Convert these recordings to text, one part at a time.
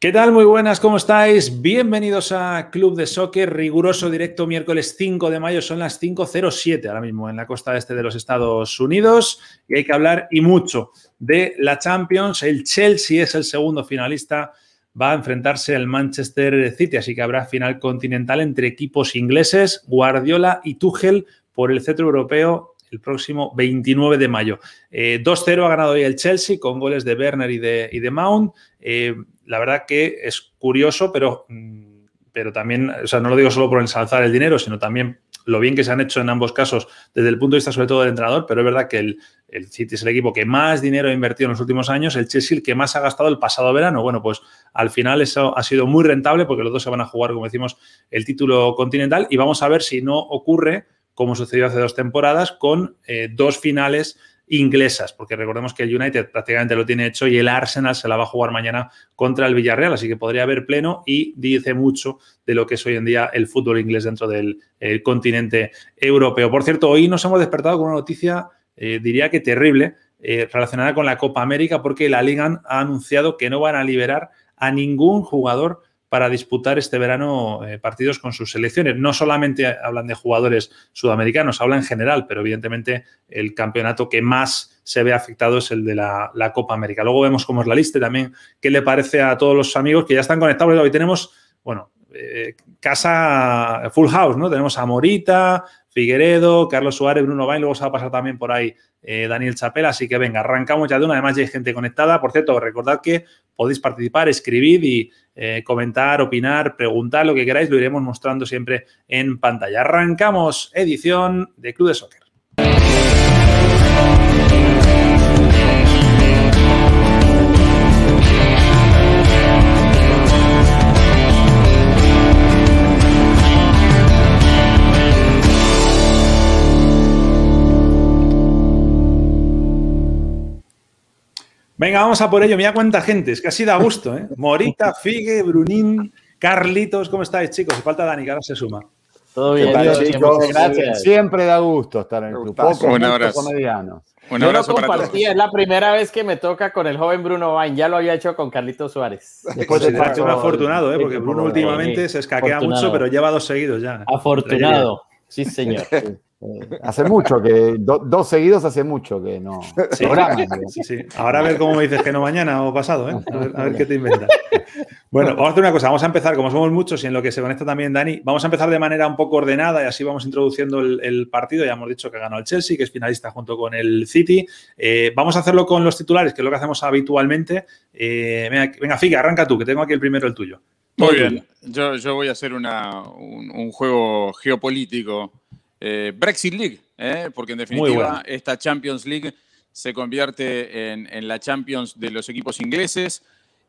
¿Qué tal? Muy buenas, ¿cómo estáis? Bienvenidos a Club de Soccer, riguroso directo miércoles 5 de mayo, son las 5.07 ahora mismo en la costa este de los Estados Unidos y hay que hablar y mucho de la Champions. El Chelsea es el segundo finalista, va a enfrentarse al Manchester City, así que habrá final continental entre equipos ingleses, Guardiola y Tuchel por el centro europeo el próximo 29 de mayo. 2-0 eh, ha ganado hoy el Chelsea con goles de Werner y de, y Mount. Eh, la verdad que es curioso, pero, mm, pero también, o sea, no lo digo solo por ensalzar el dinero, sino también lo bien que se han hecho en ambos casos desde el punto de vista sobre todo del entrenador, pero es verdad que el, el City es el equipo que más dinero ha invertido en los últimos años, el Chelsea el que más ha gastado el pasado verano. Bueno, pues al final eso ha sido muy rentable porque los dos se van a jugar, como decimos, el título continental y vamos a ver si no ocurre, como sucedió hace dos temporadas, con eh, dos finales inglesas, porque recordemos que el United prácticamente lo tiene hecho y el Arsenal se la va a jugar mañana contra el Villarreal, así que podría haber pleno y dice mucho de lo que es hoy en día el fútbol inglés dentro del continente europeo. Por cierto, hoy nos hemos despertado con una noticia, eh, diría que terrible, eh, relacionada con la Copa América, porque la Liga ha anunciado que no van a liberar a ningún jugador para disputar este verano eh, partidos con sus selecciones. No solamente hablan de jugadores sudamericanos, hablan en general, pero evidentemente el campeonato que más se ve afectado es el de la, Copa América. Luego vemos cómo es la lista también qué le parece a todos los amigos que ya están conectados. Hoy tenemos, bueno, eh, casa full house, ¿no? Tenemos a Morita, Figueredo, Carlos Suárez, Bruno Bain, luego se va a pasar también por ahí eh, Daniel Chapela, así que venga, arrancamos ya de una, además ya hay gente conectada. Por cierto, recordad que podéis participar, escribir y eh, comentar, opinar, preguntar lo que queráis, lo iremos mostrando siempre en pantalla. Arrancamos edición de Club de Soccer. Venga, vamos a por ello. Mira cuánta gente, es que así da gusto, ¿eh? Morita, Figue, Brunín, Carlitos, ¿cómo estáis, chicos? Falta Dani, que ahora se suma. Todo bien, chicos. Gracias. Siempre da gusto estar en el. Poco, un abrazo. Un abrazo Yo lo es la primera vez que me toca con el joven Bruno Vain. Ya lo había hecho con Carlitos Suárez. Después de pues un afortunado, ¿eh? porque Bruno últimamente se escaquea mucho, pero lleva dos seguidos ya. Afortunado, sí, señor. Eh, hace mucho que, dos seguidos hace mucho que no. Ahora a ver cómo me dices que no mañana o pasado, ¿eh? a, ver, qué te inventas. Bueno, vamos a hacer una cosa, vamos a empezar, como somos muchos y en lo que se conecta también Dani, vamos a empezar de manera un poco ordenada y así vamos introduciendo el, partido. Ya hemos dicho que ganó el Chelsea, que es finalista junto con el City. Eh, vamos a hacerlo con los titulares, que es lo que hacemos habitualmente. venga, venga, Figa, arranca tú, que tengo aquí el primero, el tuyo. Muy bien, yo, voy a hacer un juego geopolítico eh, Brexit League, ¿eh? porque en definitiva esta Champions League se convierte en, la Champions de los equipos ingleses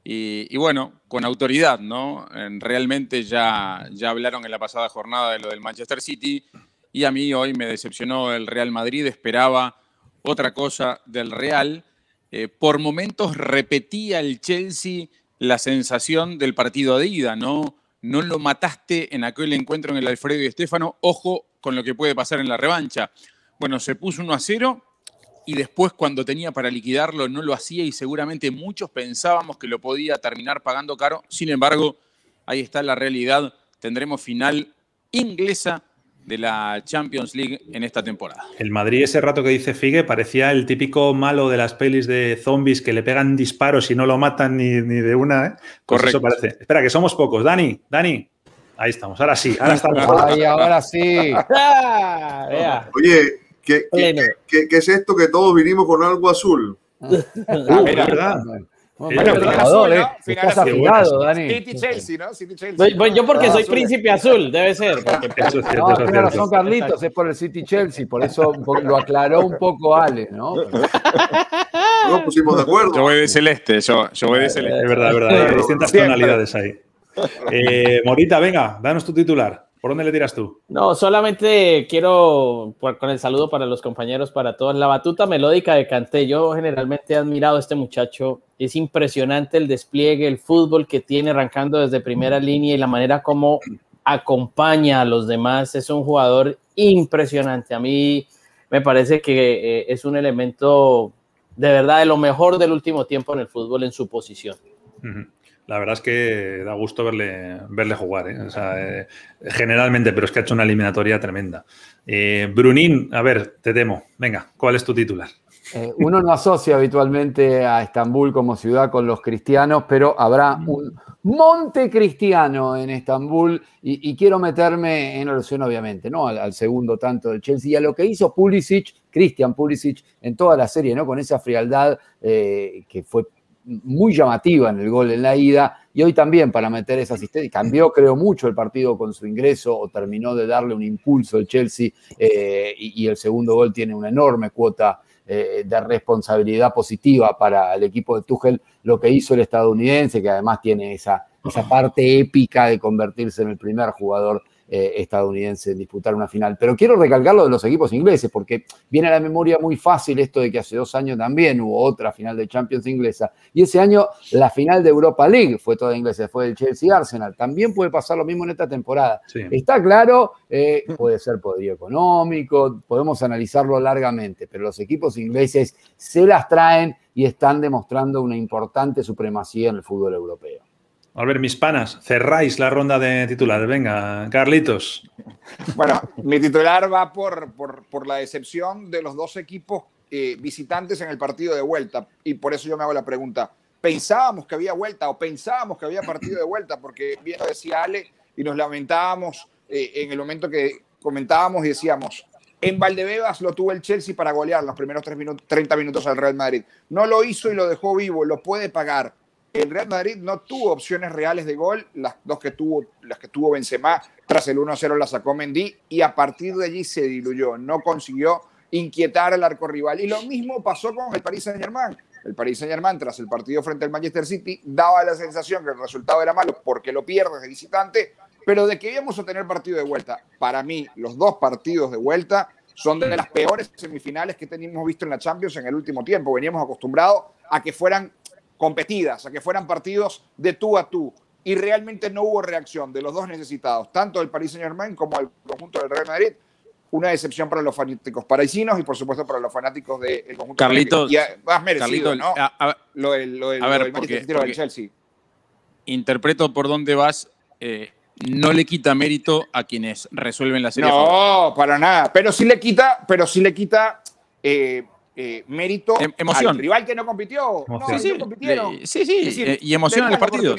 y, bueno, con autoridad, ¿no? realmente ya, ya hablaron en la pasada jornada de lo del Manchester City y a mí hoy me decepcionó el Real Madrid, esperaba otra cosa del Real. Eh, por momentos repetía el Chelsea la sensación del partido de ida, ¿no? No lo mataste en aquel encuentro en el Alfredo y Estefano. Ojo, con lo que puede pasar en la revancha. Bueno, se puso 1 a 0 y después cuando tenía para liquidarlo no lo hacía y seguramente muchos pensábamos que lo podía terminar pagando caro. Sin embargo, ahí está la realidad. Tendremos final inglesa de la Champions League en esta temporada. El Madrid ese rato que dice Figue parecía el típico malo de las pelis de zombies que le pegan disparos y no lo matan ni, de una. ¿eh? Pues Correcto. Eso parece. Espera, que somos pocos. Dani, Dani, Ahí estamos, ahora sí, ahora estamos. Ay, ahora sí. Ah, Oye, ¿qué, qué, qué, es esto que todos vinimos con algo azul? Ah, es verdad. Bueno, azul, ¿eh? Estás afinado, Dani. City Chelsea, ¿no? City Chelsea. Yo porque soy príncipe azul, debe ser. Eso es cierto, no, tiene razón Carlitos, es por el City Chelsea, por eso lo aclaró un poco Ale, ¿no? No pusimos de acuerdo. Yo voy de celeste, yo, yo voy de celeste. Es verdad, es verdad, hay distintas tonalidades ahí. Eh, Morita, venga, danos tu titular. ¿Por dónde le tiras tú? No, solamente quiero, con el saludo para los compañeros, para todos, la batuta melódica de Canté. Yo generalmente he admirado a este muchacho. Es impresionante el despliegue, el fútbol que tiene arrancando desde primera línea y la manera como acompaña a los demás. Es un jugador impresionante. A mí me parece que eh, es un elemento de verdad de lo mejor del último tiempo en el fútbol en su posición. La verdad es que da gusto verle, verle jugar, ¿eh? Eh, generalmente, pero es que ha hecho una eliminatoria tremenda. Brunín, a ver, te temo. Venga, ¿cuál es tu titular? uno no asocia habitualmente a Estambul como ciudad con los cristianos, pero habrá un monte cristiano en Estambul y, quiero meterme en alusión, obviamente, ¿no? Al, segundo tanto del Chelsea y a lo que hizo Pulisic, Christian Pulisic, en toda la serie, ¿no? Con esa frialdad eh, que fue muy llamativa en el gol en la ida y hoy también para meter esa asistencia. Cambió, creo, mucho el partido con su ingreso o terminó de darle un impulso el Chelsea eh, y, y, el segundo gol tiene una enorme cuota eh, de responsabilidad positiva para el equipo de Tuchel lo que hizo el estadounidense, que además tiene esa, esa parte épica de convertirse en el primer jugador eh, estadounidense en disputar una final. Pero quiero recalcar lo de los equipos ingleses, porque viene a la memoria muy fácil esto de que hace dos años también hubo otra final de Champions inglesa. Y ese año la final de Europa League fue toda inglesa, fue el Chelsea Arsenal. También puede pasar lo mismo en esta temporada. Está claro, eh, puede ser poderío económico, podemos analizarlo largamente, pero los equipos ingleses se las traen y están demostrando una importante supremacía en el fútbol europeo. A ver, mis panas, cerráis la ronda de titulares. Venga, Carlitos. Bueno, mi titular va por, por, la decepción de los dos equipos eh, visitantes en el partido de vuelta. Y por eso yo me hago la pregunta. ¿Pensábamos que había vuelta o pensábamos que había partido de vuelta? Porque bien lo decía Ale y nos lamentábamos eh, en el momento que comentábamos y decíamos, en Valdebebas lo tuvo el Chelsea para golear los primeros minutos, 30 minutos al Real Madrid. No lo hizo y lo dejó vivo, lo puede pagar el Real Madrid no tuvo opciones reales de gol, las dos que tuvo, las que tuvo Benzema, tras el 1-0 la sacó Mendy y a partir de allí se diluyó, no consiguió inquietar al arco rival. Y lo mismo pasó con el Paris Saint-Germain. El Paris Saint-Germain tras el partido frente al Manchester City daba la sensación que el resultado era malo porque lo pierdes de visitante, pero de que íbamos a tener partido de vuelta. Para mí, los dos partidos de vuelta son de las peores semifinales que teníamos visto en la Champions en el último tiempo. Veníamos acostumbrados a que fueran competidas, a que fueran partidos de tú a tú. Y realmente no hubo reacción de los dos necesitados, tanto del Paris Saint Germain como del conjunto del Real Madrid. Una decepción para los fanáticos parisinos y por supuesto para los fanáticos del conjunto Carlitos, y más merecido, ¿no? lo del, del Chelsea. Interpreto por dónde vas. Eh, no le quita mérito a quienes resuelven la serie. No, para nada. Pero sí le quita, pero sí le quita eh, eh, mérito em, emoción. al rival que no compitió. No, sí, sí, compitieron. Sí, sí, eh, y emoción en los partidos.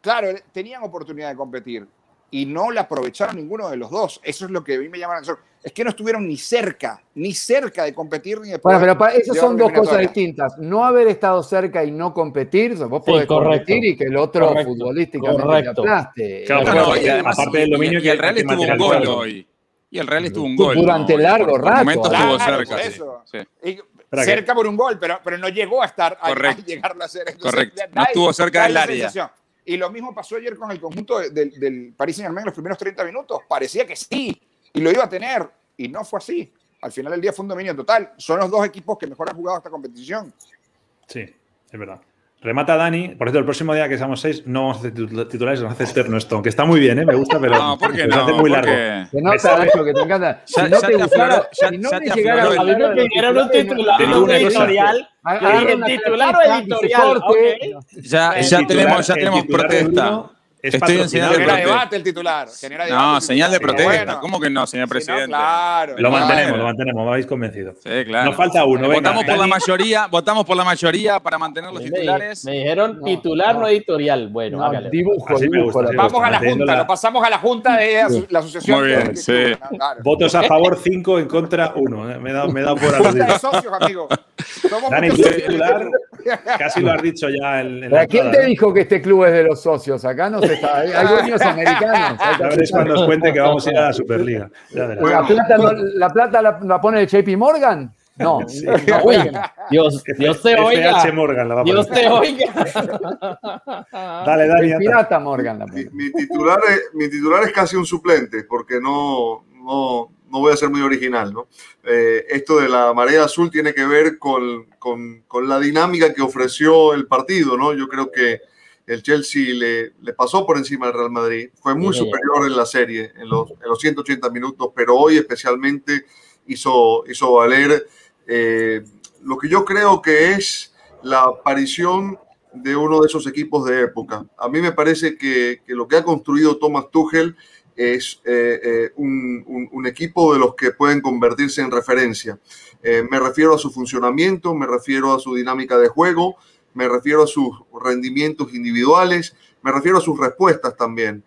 Claro, tenían oportunidad de competir y no la aprovecharon ninguno de los dos. Eso es lo que a mí me llama la atención. Es que no estuvieron ni cerca, ni cerca de competir ni de Bueno, pero esas son dos cosas distintas. No haber estado cerca y no competir, vos podés competir y que el otro futbolísticamente correcto. aplaste. Claro, y además, aparte del dominio que el Real estuvo un gol hoy. Y el Real estuvo un gol. Durante largo rato. momentos estuvo cerca. Eso. Sí cerca por un gol, pero, pero no llegó a estar a, llegarlo a hacer. Correcto. no estuvo cerca del área. Y lo mismo pasó ayer con el conjunto del, del Paris Saint Germain en los primeros 30 minutos. Parecía que sí, y lo iba a tener, y no fue así. Al final del día fue un dominio total. Son los dos equipos que mejor han jugado esta competición. Sí, es verdad. Remata Dani. Por cierto, el próximo día que seamos seis, no vamos a hacer titulares, vamos a hacer eterno esto. Aunque está muy bien, ¿eh? me gusta, pero no, ¿por qué no? hace muy largo. Que no te que te encanta. Si no te gustara, si no te llegara a mí me pidieron un titular, un editorial. Titular o editorial. Ya, ya tenemos, ya protesta. Estoy en señal de protesta. debate el titular. no, señal de protesta. ¿Cómo que no, señor presidente? claro. Lo mantenemos, lo mantenemos, me habéis convencido. Sí, claro. Nos falta uno. votamos por la mayoría, votamos por la mayoría para mantener los titulares. Me, dijeron titular, no, editorial. Bueno, hágale. Dibujo, dibujo. Vamos a la junta, lo pasamos a la junta de la asociación. Muy bien, sí. Votos a favor, cinco, en contra, uno. Eh, me he dado, me he dado por aludido. de socios, amigo. Dani, titular, casi lo has dicho ya. En, la ¿Quién te dijo que este club es de los socios? Acá no se está. Hay dueños americanos. es cuando nos cuente que vamos a ir a la Superliga. La plata, la, plata la, pone el JP Morgan. No, Dios, Dios te oiga. Morgan Dios te oiga. dale, dale. pirata Morgan. Mi, titular es, mi titular es casi un suplente, porque no, no, no voy a ser muy original, ¿no? Eh, esto de la marea azul tiene que ver con, con, con, la dinámica que ofreció el partido, ¿no? Yo creo que el Chelsea le, le pasó por encima al Real Madrid, fue muy superior en la serie, en los, en los 180 minutos, pero hoy especialmente hizo, hizo valer eh, lo que yo creo que es la aparición de uno de esos equipos de época. A mí me parece que, que lo que ha construido Thomas Tuchel es eh, eh, un, un, equipo de los que pueden convertirse en referencia. me refiero a su funcionamiento, me refiero a su dinámica de juego, me refiero a sus rendimientos individuales, me refiero a sus respuestas también.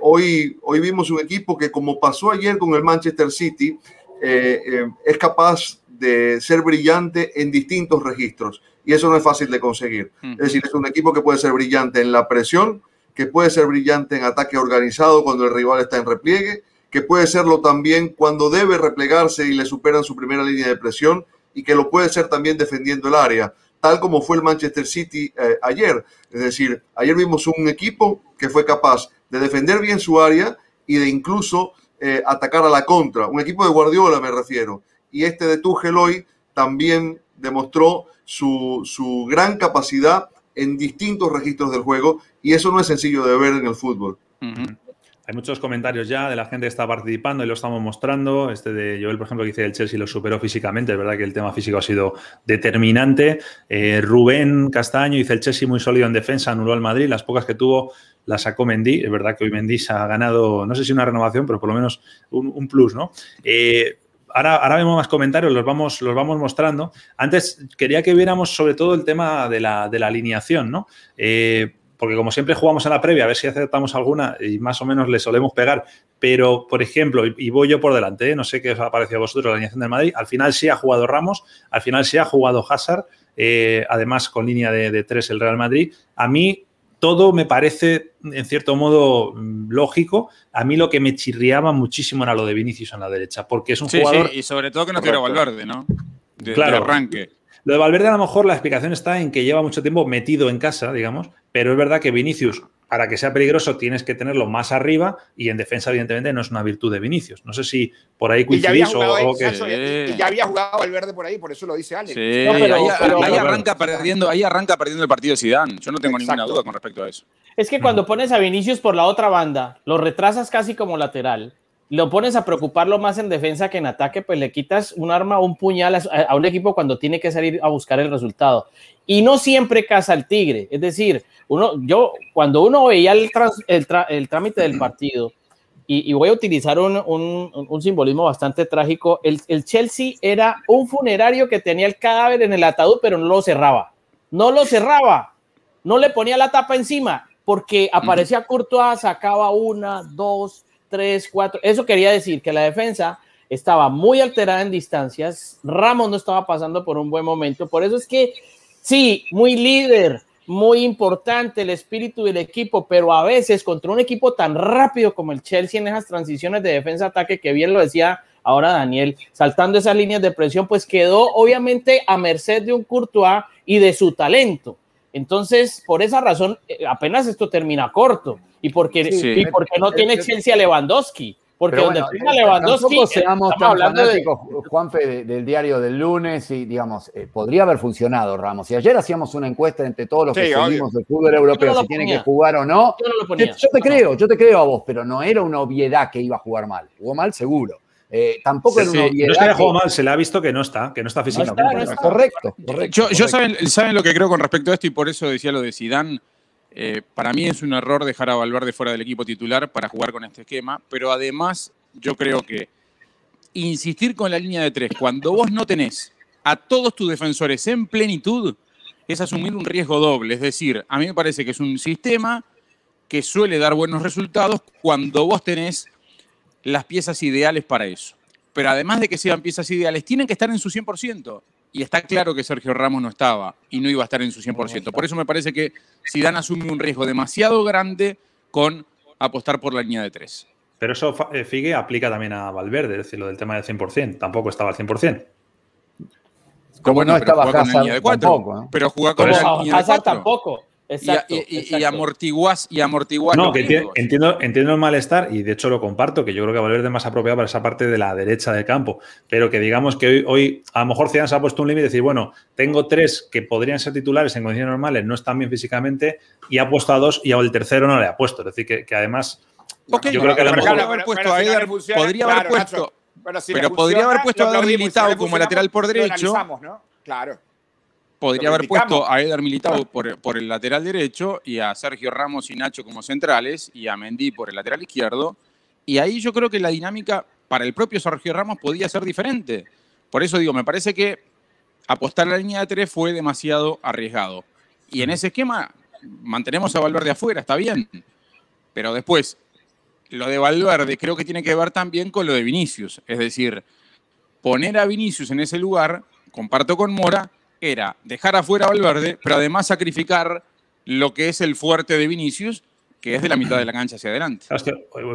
hoy, hoy vimos un equipo que, como pasó ayer con el Manchester City, es capaz de ser brillante en distintos registros. Y eso no es fácil de conseguir. Es decir, es un equipo que puede ser brillante en la presión, que puede ser brillante en ataque organizado cuando el rival está en repliegue, que puede serlo también cuando debe replegarse y le superan su primera línea de presión, y que lo puede ser también defendiendo el área, tal como fue el Manchester City eh, ayer. Es decir, ayer vimos un equipo que fue capaz de defender bien su área y de incluso eh, atacar a la contra. Un equipo de Guardiola me refiero y este de Tuchel hoy también demostró su, su gran capacidad en distintos registros del juego y eso no es sencillo de ver en el fútbol. Hay muchos comentarios ya de la gente que está participando y lo estamos mostrando. Este de Joel, por ejemplo, que dice el Chelsea lo superó físicamente. Es verdad que el tema físico ha sido determinante. Eh, Rubén Castaño dice el Chelsea muy sólido en defensa, anuló al Madrid. Las pocas que tuvo las sacó Mendy. Es verdad que hoy Mendy se ha ganado, no sé si una renovación, pero por lo menos un, plus, ¿no? Eh, ahora, vemos más comentarios, los vamos, los vamos mostrando. Antes quería que viéramos sobre todo el tema de la, alineación, ¿no? Eh, porque como siempre jugamos en la previa, a ver si acertamos alguna y más o menos le solemos pegar. Pero, por ejemplo, y voy yo por delante, ¿eh? no sé qué os ha parecido a vosotros la alineación del Madrid, al final sí ha jugado Ramos, al final sí ha jugado Hazard, eh, además con línea de, de tres el Real Madrid. A mí todo me parece, en cierto modo, mm, lógico. A mí lo que me chirriaba muchísimo era lo de Vinicius en la derecha, porque es un jugador... Sí, y sobre todo que no quiero Valverde, ¿no? De, claro. arranque. Lo de Valverde a lo mejor la explicación está en que lleva mucho tiempo metido en casa, digamos, pero es verdad que Vinicius para que sea peligroso tienes que tenerlo más arriba y en defensa, evidentemente, no es una virtud de Vinicius. No sé si por ahí coincidís o, que. Y ya había jugado el verde por ahí, por eso lo dice Alex. Sí, ahí, arranca perdiendo, ahí arranca perdiendo el partido de Zidane. Yo no tengo ninguna duda con respecto a eso. Es que cuando pones a Vinicius por la otra banda, lo retrasas casi como lateral lo pones a preocuparlo más en defensa que en ataque, pues le quitas un arma un puñal a, un equipo cuando tiene que salir a buscar el resultado. Y no siempre caza el tigre. Es decir, uno, yo, cuando uno veía el, el, trámite del partido, y, voy a utilizar un, un, simbolismo bastante trágico, el, el, Chelsea era un funerario que tenía el cadáver en el ataúd, pero no lo cerraba. No lo cerraba. No le ponía la tapa encima, porque aparecía Courtois, sacaba una, dos, tres, cuatro. Eso quería decir que la defensa estaba muy alterada en distancias. Ramos no estaba pasando por un buen momento. Por eso es que, sí, muy líder, muy importante el espíritu del equipo, pero a veces contra un equipo tan rápido como el Chelsea en esas transiciones de defensa-ataque, que bien lo decía ahora Daniel, saltando esas líneas de presión, pues quedó obviamente a merced de un Courtois y de su talento. Entonces, por esa razón, eh, apenas esto termina corto. Y porque, y porque no tiene Chelsea a Lewandowski. Porque donde tenga eh, Lewandowski. seamos tan fanáticos, Juanfe, del diario del lunes y, digamos, eh, podría haber funcionado Ramos. Y ayer hacíamos una encuesta entre todos los que seguimos el fútbol europeo, si tiene que jugar o no. Yo, te creo, yo te creo a vos, pero no era una obviedad que iba a jugar mal. Jugó mal, seguro. Eh, tampoco es una obviedad. No es que haya jugado mal, se le ha visto que no está, que no está físicamente. Correcto, correcto. Yo, Saben, saben, lo que creo con respecto a esto y por eso decía lo de Zidane. Eh, para mí es un error dejar a Valverde fuera del equipo titular para jugar con este esquema, pero además yo creo que insistir con la línea de tres cuando vos no tenés a todos tus defensores en plenitud es asumir un riesgo doble. Es decir, a mí me parece que es un sistema que suele dar buenos resultados cuando vos tenés las piezas ideales para eso. Pero además de que sean piezas ideales, tienen que estar en su 100%. Y está claro que Sergio Ramos no estaba y no iba a estar en su 100%. Por eso me parece que Zidane asume un riesgo demasiado grande con apostar por la línea de tres. Pero eso, eh, Figue, aplica también a Valverde, es decir, lo del tema del 100%. Tampoco estaba al 100%. Como no estaba Hazard tampoco. Pero jugar con Hazard tampoco. Exacto, y, amortiguas y amortiguas. No, que entiendo, entiendo el malestar y de hecho lo comparto, que yo creo que va a de más apropiado para esa parte de la derecha del campo. Pero que digamos que hoy, hoy a lo mejor Zidane se ha puesto un límite y decir, bueno, tengo tres que podrían ser titulares en condiciones normales, no están bien físicamente, y ha puesto a dos y el tercero no le ha puesto. Es decir, que, además. yo creo que a lo mejor. Haber puesto a podría haber puesto. pero, podría haber puesto a Militao como lateral por derecho. Claro podría haber puesto a Eder Militao por, el lateral derecho y a Sergio Ramos y Nacho como centrales y a Mendy por el lateral izquierdo. Y ahí yo creo que la dinámica para el propio Sergio Ramos podía ser diferente. Por eso digo, me parece que apostar a la línea de tres fue demasiado arriesgado. Y en ese esquema mantenemos a Valverde afuera, está bien. Pero después, lo de Valverde creo que tiene que ver también con lo de Vinicius. Es decir, poner a Vinicius en ese lugar, comparto con Mora, era dejar afuera a Valverde, pero además sacrificar lo que es el fuerte de Vinicius, que es de la mitad de la cancha hacia adelante.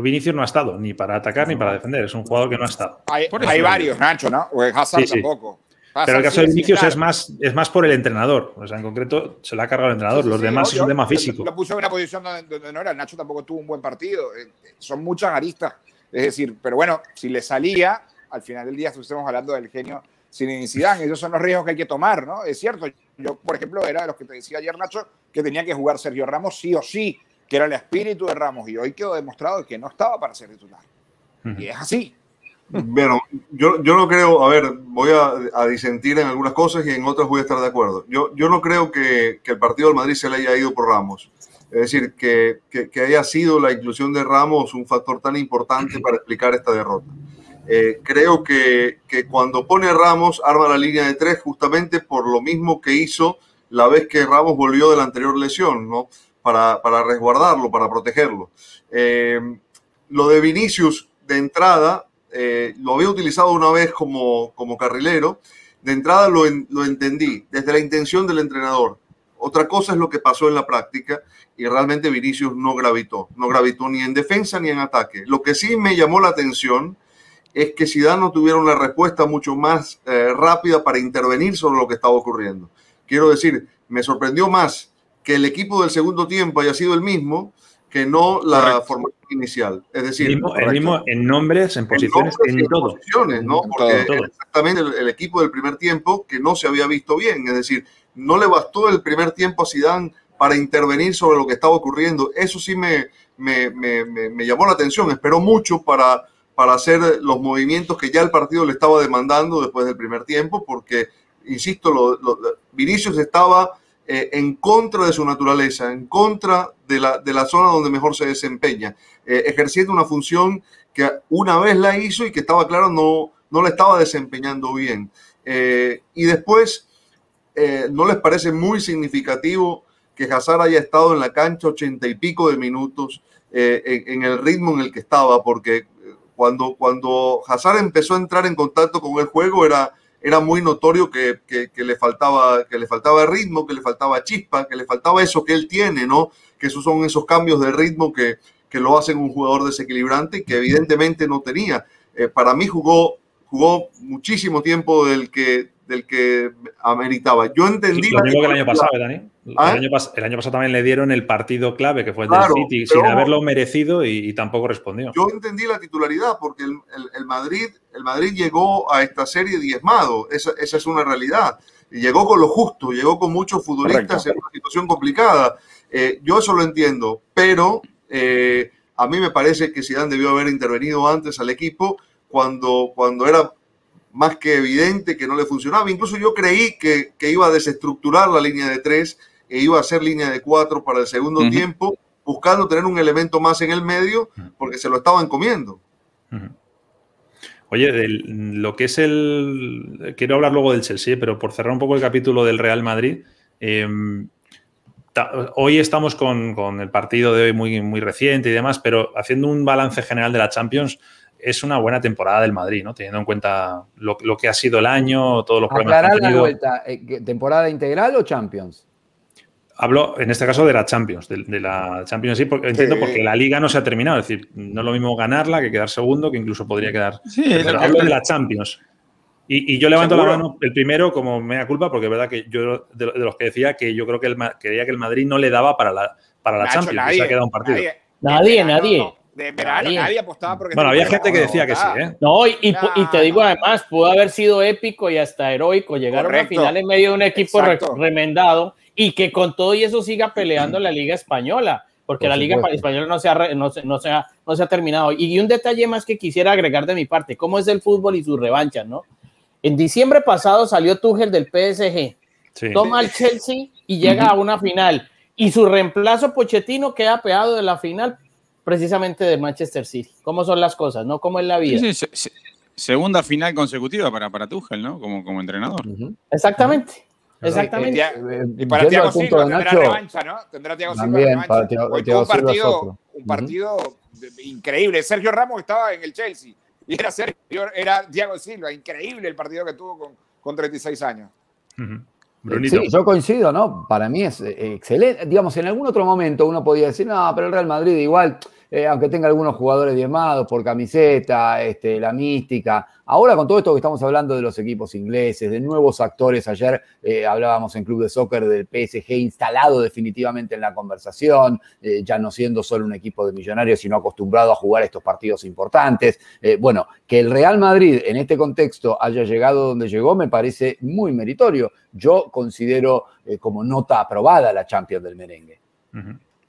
Vinicius no ha estado ni para atacar ni para defender, es un jugador que no ha estado. Hay, varios, Nacho, ¿no? O Hazard tampoco. pero el caso de Vinicius es, más, es más por el entrenador. O sea, en concreto se le ha cargado el entrenador. Los demás es un tema físico. Lo puso en una posición donde, no era. Nacho tampoco tuvo un buen partido. Eh, son muchas aristas. Es decir, pero bueno, si le salía, al final del día, estamos hablando del genio sin Zidane. Esos son los riesgos que hay que tomar, ¿no? Es cierto, yo, por ejemplo, era de los que te decía ayer, Nacho, que tenía que jugar Sergio Ramos sí o sí, que era el espíritu de Ramos, y hoy quedó demostrado que no estaba para ser titular. Y es así. Bueno, yo, yo no creo, a ver, voy a, disentir en algunas cosas y en otras voy a estar de acuerdo. Yo, yo no creo que, que el partido del Madrid se le haya ido por Ramos. Es decir, que, que, que, haya sido la inclusión de Ramos un factor tan importante para explicar esta derrota. Eh, creo que, cuando pone Ramos, arma la línea de tres justamente por lo mismo que hizo la vez que Ramos volvió de la anterior lesión, ¿no? Para, resguardarlo, para protegerlo. Eh, lo de Vinicius, de entrada, eh, lo había utilizado una vez como, como carrilero. De entrada lo, lo entendí, desde la intención del entrenador. Otra cosa es lo que pasó en la práctica y realmente Vinicius no gravitó, no gravitó ni en defensa ni en ataque. Lo que sí me llamó la atención es que Zidane no tuviera una respuesta mucho más eh, rápida para intervenir sobre lo que estaba ocurriendo. Quiero decir, me sorprendió más que el equipo del segundo tiempo haya sido el mismo que no la formación inicial. Es decir, el mismo, en nombres, en posiciones, en, todo. Posiciones, ¿no? Porque exactamente el, equipo del primer tiempo que no se había visto bien. Es decir, no le bastó el primer tiempo a Zidane para intervenir sobre lo que estaba ocurriendo. Eso sí me, me, me, me llamó la atención. Esperó mucho para para hacer los movimientos que ya el partido le estaba demandando después del primer tiempo, porque, insisto, lo, Vinicius estaba eh, en contra de su naturaleza, en contra de la, de la zona donde mejor se desempeña, eh, ejerciendo una función que una vez la hizo y que estaba claro no, no la estaba desempeñando bien. Eh, y después, ¿no les parece muy significativo que Hazard haya estado en la cancha ochenta y pico de minutos en, en, el ritmo en el que estaba? Porque cuando, cuando Hazard empezó a entrar en contacto con el juego era, era muy notorio que, que, le faltaba, que le faltaba ritmo, que le faltaba chispa, que le faltaba eso que él tiene, ¿no? Que esos son esos cambios de ritmo que, que lo hacen un jugador desequilibrante y que evidentemente no tenía. Eh, para mí jugó, jugó muchísimo tiempo del que, del que ameritaba. Yo entendí... lo mismo que el año pasado, Dani. ¿Ah? El, año pasado también le dieron el partido clave, que fue el del City, sin haberlo merecido y, tampoco respondió. Yo entendí la titularidad, porque el, Madrid, el Madrid llegó a esta serie diezmado, esa, esa es una realidad. Y llegó con lo justo, llegó con muchos futbolistas en una situación complicada. Eh, yo eso lo entiendo, pero eh, a mí me parece que Zidane debió haber intervenido antes al equipo cuando, cuando era más que evidente que no le funcionaba. Incluso yo creí que, que iba a desestructurar la línea de tres e iba a ser línea de cuatro para el segundo tiempo, buscando tener un elemento más en el medio, porque se lo estaban comiendo. Oye, lo que es el. Quiero hablar luego del Chelsea, pero por cerrar un poco el capítulo del Real Madrid. Em, hoy estamos con, el partido de hoy muy, muy reciente y demás, pero haciendo un balance general de la Champions, es una buena temporada del Madrid, ¿no? Teniendo en cuenta lo, que ha sido el año, todos los problemas que ha la vuelta, eh, ¿temporada integral o Champions? Hablo en este caso de la Champions, de, la Champions, sí, porque, entiendo porque la liga no se ha terminado. Es decir, no es lo mismo ganarla que quedar segundo, que incluso podría quedar. Sí, hablo de la Champions. Y, yo levanto la mano el primero como mea culpa, porque es verdad que yo de, los que decía que yo creo que el, creía que el Madrid no le daba para la, para la Champions. Nadie, se ha quedado un partido. Nadie, nadie. De verano nadie, apostaba porque. Bueno, había gente que decía que sí, ¿eh? No, y, y, te digo además, pudo haber sido épico y hasta heroico llegar a una final en medio de un equipo remendado y que con todo y eso siga peleando la Liga Española, porque la Liga Española no se, ha, no, no, se ha, no se ha terminado. Y un detalle más que quisiera agregar de mi parte, cómo es el fútbol y sus revanchas, ¿no? En diciembre pasado salió Tuchel del PSG, toma al Chelsea y llega a una final. Y su reemplazo Pochettino queda pegado de la final precisamente de Manchester City. ¿Cómo son las cosas, no? ¿Cómo es la vida? segunda final consecutiva para, para Tuchel, ¿no? Como, como entrenador. Exactamente. Exactamente. Y, para Thiago Silva tendrá revancha, ¿no? Tendrá Thiago Silva revancha. Hoy tuvo un partido, un partido increíble. Sergio Ramos estaba en el Chelsea y era Sergio, era Thiago Silva. Increíble el partido que tuvo con, con 36 años. Sí, yo coincido, ¿no? Para mí es eh, excelente. Digamos, en algún otro momento uno podía decir, no, pero el Real Madrid igual eh, aunque tenga algunos jugadores diezmados por camiseta, este, la mística. Ahora con todo esto que estamos hablando de los equipos ingleses, de nuevos actores, ayer eh, hablábamos en Club de Soccer del PSG instalado definitivamente en la conversación, eh, ya no siendo solo un equipo de millonarios, sino acostumbrado a jugar estos partidos importantes. bueno, que el Real Madrid en este contexto haya llegado donde llegó me parece muy meritorio. Yo considero como nota aprobada la Champions del merengue.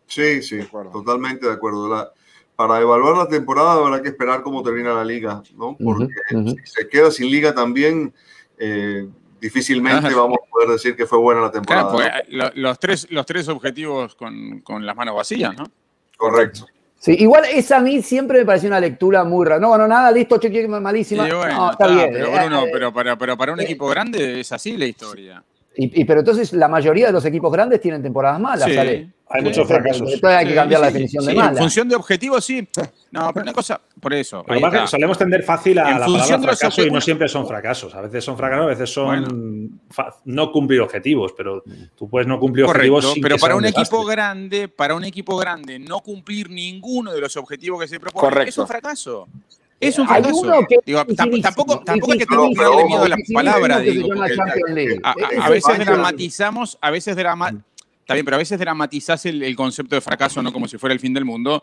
Sí, sí, totalmente de acuerdo. para evaluar la temporada habrá que esperar cómo termina la liga, ¿no? Porque si se queda sin liga también, eh, difícilmente vamos a poder decir que fue buena la temporada. Claro, pues, los, tres, los tres objetivos con, con, las manos vacías, ¿no? Correcto. Sí, igual esa a mí siempre me pareció una lectura muy rara. No, bueno, nada, listo, cheque malísima. no, está, bien. Pero, eh, Bruno, eh, pero, para, pero para un equipo grande es así la historia. Y, pero entonces la mayoría de los equipos grandes tienen temporadas malas, ¿sale? Hay muchos fracasos. Entonces hay que cambiar la definición de mala. En función de objetivos, sí. No, pero una cosa, por eso. solemos tender fácil a la palabra fracaso y no siempre son fracasos. A veces son fracasos, a veces son no cumplir objetivos, pero tú puedes no cumplir objetivos. pero para un, equipo grande, para un equipo grande, no cumplir ninguno de los objetivos que se propone es un fracaso. Es un fracaso. tampoco, tampoco hay que tener miedo a la palabra. Digo, a, veces dramatizamos, a veces dramatizamos Está bien, pero a veces dramatizás el, concepto de fracaso no como si fuera el fin del mundo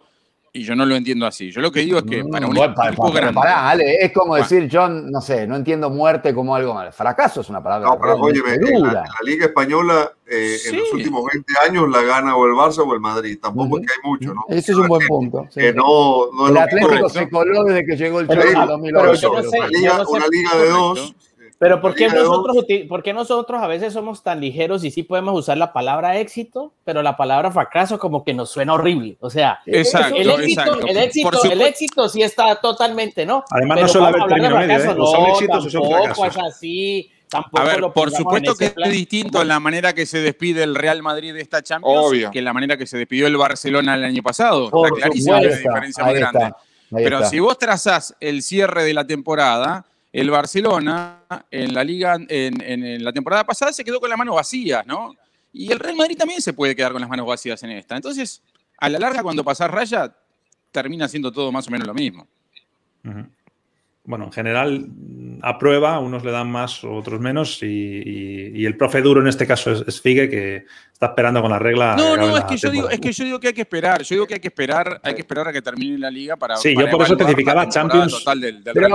y yo no lo entiendo así. Yo lo que digo es que para un equipo grande... es como decir, yo no sé, no entiendo muerte como algo mal. Fracaso es una palabra. No, pero oye, la, la, Liga Española eh, en los últimos 20 años la gana o el Barça o el Madrid. Tampoco es que hay mucho, ¿no? Ese es un buen punto. Que no, no el Atlético se coló desde que llegó el Chelsea en 2008. Una liga, una liga de dos pero ¿por qué, nosotros, ¿por qué nosotros a veces somos tan ligeros y sí podemos usar la palabra éxito, pero la palabra fracaso como que nos suena horrible? O sea, el, éxito, El, éxito, el éxito sí está totalmente, ¿no? Además, no solo el término medio, ¿eh? No, son éxitos o son fracasos. es así. a ver, por supuesto que es distinto en la manera que se despide el Real Madrid de esta Champions que la manera que se despidió el Barcelona el año pasado. Está clarísima la diferencia muy grande. Pero si vos trazás el cierre de la temporada, el Barcelona en la liga, en, la temporada pasada se quedó con las manos vacías, ¿no? Y el Real Madrid también se puede quedar con las manos vacías en esta. Entonces, a la larga, cuando pasás raya, termina siendo todo más o menos lo mismo bueno, en general aprueba, unos le dan más, otros menos, y, el profe duro en este caso es, Figue, que está esperando con la regla. No, no, es que, yo digo, es que yo digo que hay que esperar, yo digo que hay que esperar, hay que esperar a que termine la liga para. Sí, yo por eso especificaba Champions. pero,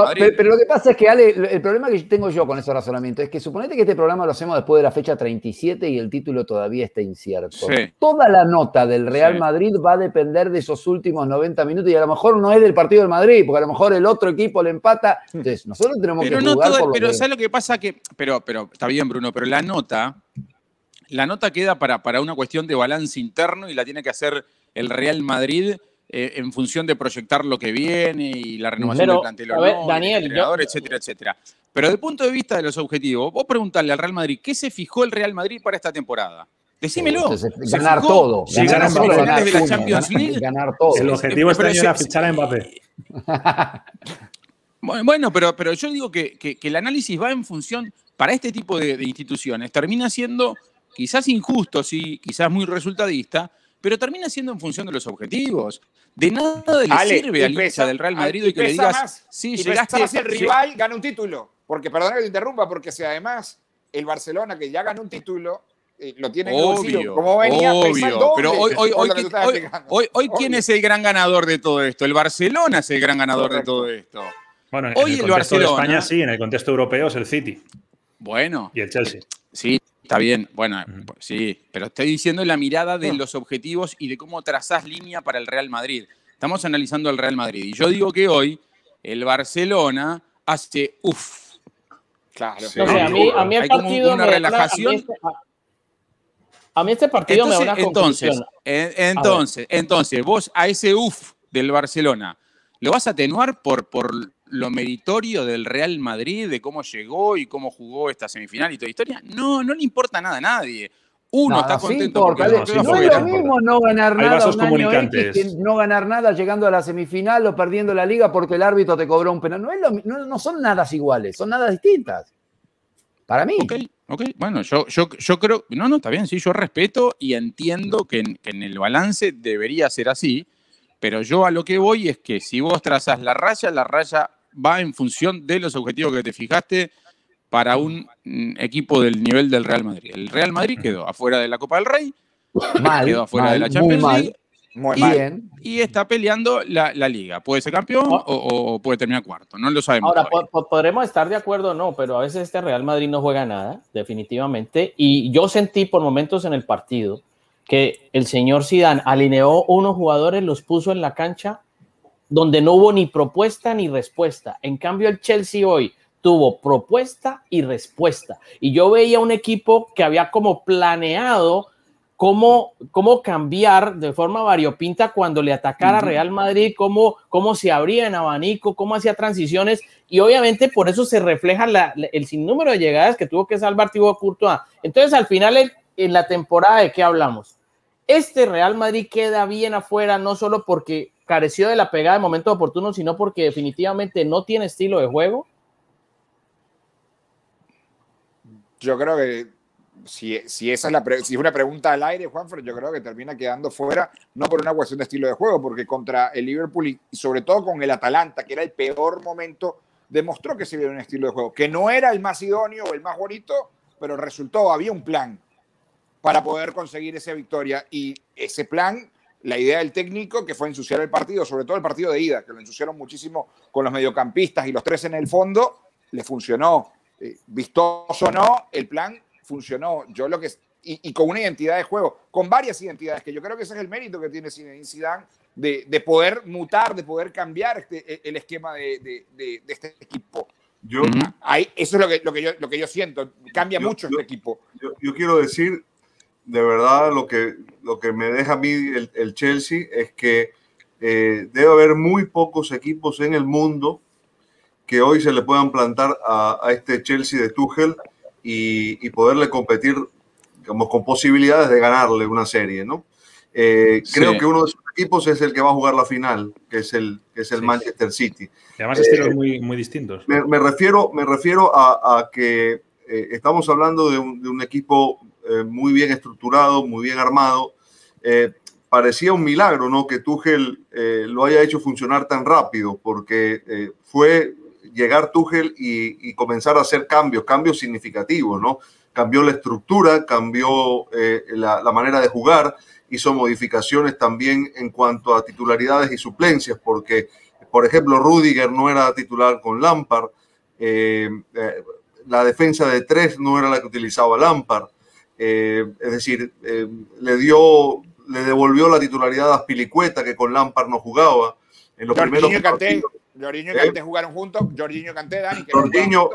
lo que pasa es que, Ale, el problema que tengo yo con ese razonamiento es que suponete que este programa lo hacemos después de la fecha 37 y el título todavía está incierto. Toda la nota del Real Madrid va a depender de esos últimos 90 minutos y a lo mejor no es del partido del Madrid, porque a lo mejor el otro equipo le empata entonces, nosotros tenemos pero que no todo, Pero ¿sabes lo que pasa? que Pero, pero está bien, Bruno, pero la nota, la nota queda para, para una cuestión de balance interno y la tiene que hacer el Real Madrid eh, en función de proyectar lo que viene y la renovación del plantel Daniel, etcétera, etcétera. Pero desde el punto de vista de los objetivos, vos preguntarle al Real Madrid, ¿qué se fijó el Real Madrid para esta temporada? Decímelo. ganar todo. ganar, ganar, de la Champions League. ganar todo. El objetivo este año era fichar a Mbappé. Bueno, pero, pero yo digo que, el análisis va en función, para este tipo de, instituciones, termina siendo quizás injusto, sí, quizás muy resultadista, pero termina siendo en función de los objetivos. De nada le sirve al hincha del Real Madrid y, que le digas, sí, llegaste. el rival, gana un título. Porque, perdón que te interrumpa, porque si además el Barcelona, que ya ganó un título, eh, lo tiene en el bolsillo, como venía, obvio. Pero hoy, hoy, hoy, hoy, hoy ¿quién es el gran ganador de todo esto? El Barcelona es el gran ganador de todo esto. Bueno, hoy en el, Barcelona, de España sí, en el contexto europeo es el City. Bueno. Y el Chelsea. Sí, está bien. Bueno, sí, pero estoy diciendo la mirada de los objetivos y de cómo trazás línea para el Real Madrid. Estamos analizando el Real Madrid. Y yo digo que hoy el Barcelona hace uff. Claro. a mí, a mí el partido una relajación. Este, a mí, este, partido me da una entonces, entonces, entonces, vos a ese uff del Barcelona, ¿lo vas a atenuar por, por lo meritorio del Real Madrid, de cómo llegó y cómo jugó esta semifinal y toda la historia? No, no le importa nada a nadie. Uno está contento porque no, no, es lo mismo no ganar nada un año X que no ganar nada llegando a la semifinal o perdiendo la liga porque el árbitro te cobró un penal. No, es lo, no, son nada iguales, son nada distintas. Para mí. Ok, ok. Bueno, yo, yo, yo creo. No, no, está bien, sí, yo respeto y entiendo que en, que en el balance debería ser así, pero yo a lo que voy es que si vos trazas la raya, la raya va en función de los objetivos que te fijaste para un mm, equipo del nivel del Real Madrid. El Real Madrid quedó afuera de la Copa del Rey, quedó afuera de la Champions League. y, bien. y está peleando la, liga. Puede ser campeón oh. o, puede terminar cuarto. No lo sabemos. Ahora, podremos estar de acuerdo o no, pero a veces este Real Madrid no juega nada, definitivamente. Y yo sentí por momentos en el partido que el señor Zidane alineó unos jugadores, los puso en la cancha donde no hubo ni propuesta ni respuesta. En cambio, el Chelsea hoy tuvo propuesta y respuesta. Y yo veía un equipo que había como planeado cómo, cómo cambiar de forma variopinta cuando le atacara a Real Madrid, cómo, cómo se abría en abanico, cómo hacía transiciones. Y obviamente por eso se refleja el sinnúmero de llegadas que tuvo que salvar Thibaut Courtois. Entonces, al final, en la temporada de qué hablamos, este Real Madrid queda bien afuera, no solo porque careció de la pegada de momento oportuno, sino porque definitivamente no tiene estilo de juego yo creo que si, esa es, la si es una pregunta al aire, Juanfred, yo creo que termina quedando fuera, no por una cuestión de estilo de juego, porque contra el Liverpool y, sobre todo con el Atalanta, que era el peor momento, demostró que se veía un estilo de juego, que no era el más idóneo o el más bonito, pero resultó, había un plan para poder conseguir esa victoria. Y ese plan, la idea del técnico, que fue ensuciar el partido, sobre todo el partido de ida, que lo ensuciaron muchísimo con los mediocampistas y los tres en el fondo, le funcionó eh, vistoso o no, el plan funcionó. Yo lo que y, con una identidad de juego, con varias identidades, que yo creo que ese es el mérito que tiene Zidane de, de poder mutar, de poder cambiar este, e, el esquema de, de, este equipo. Yo, Ahí, eso es lo que, lo, que yo, lo que yo siento, cambia mucho este equipo. Yo, quiero decir, de verdad, lo que, lo que me deja a mí el, el Chelsea es que eh, debe haber muy pocos equipos en el mundo que hoy se le puedan plantar a, este Chelsea de Tuchel y, poderle competir digamos, con posibilidades de ganarle una serie, ¿no? Eh, creo que uno de esos equipos es el que va a jugar la final, que es el, que es el Manchester City. además estilos eh, muy, muy distintos. Me, refiero, me refiero a, que eh, estamos hablando de un, de un equipo muy bien estructurado, muy bien armado. parecía un milagro, ¿no? Que Tuchel lo haya hecho funcionar tan rápido, porque fue llegar Tuchel y, comenzar a hacer cambios, cambios significativos, ¿no? Cambió la estructura, cambió eh, la, manera de jugar, hizo modificaciones también en cuanto a titularidades y suplencias, porque, por ejemplo, Rudiger no era titular con Lampard, eh, eh, la defensa de tres no era la que utilizaba Lampard, es decir, le dio, le devolvió la titularidad a Spilicueta, que con Lampard no jugaba. En los primeros partidos, Jorginho y ¿Eh? Canté jugaron juntos. Jorginho y Canté, Dani. Que Jorginho,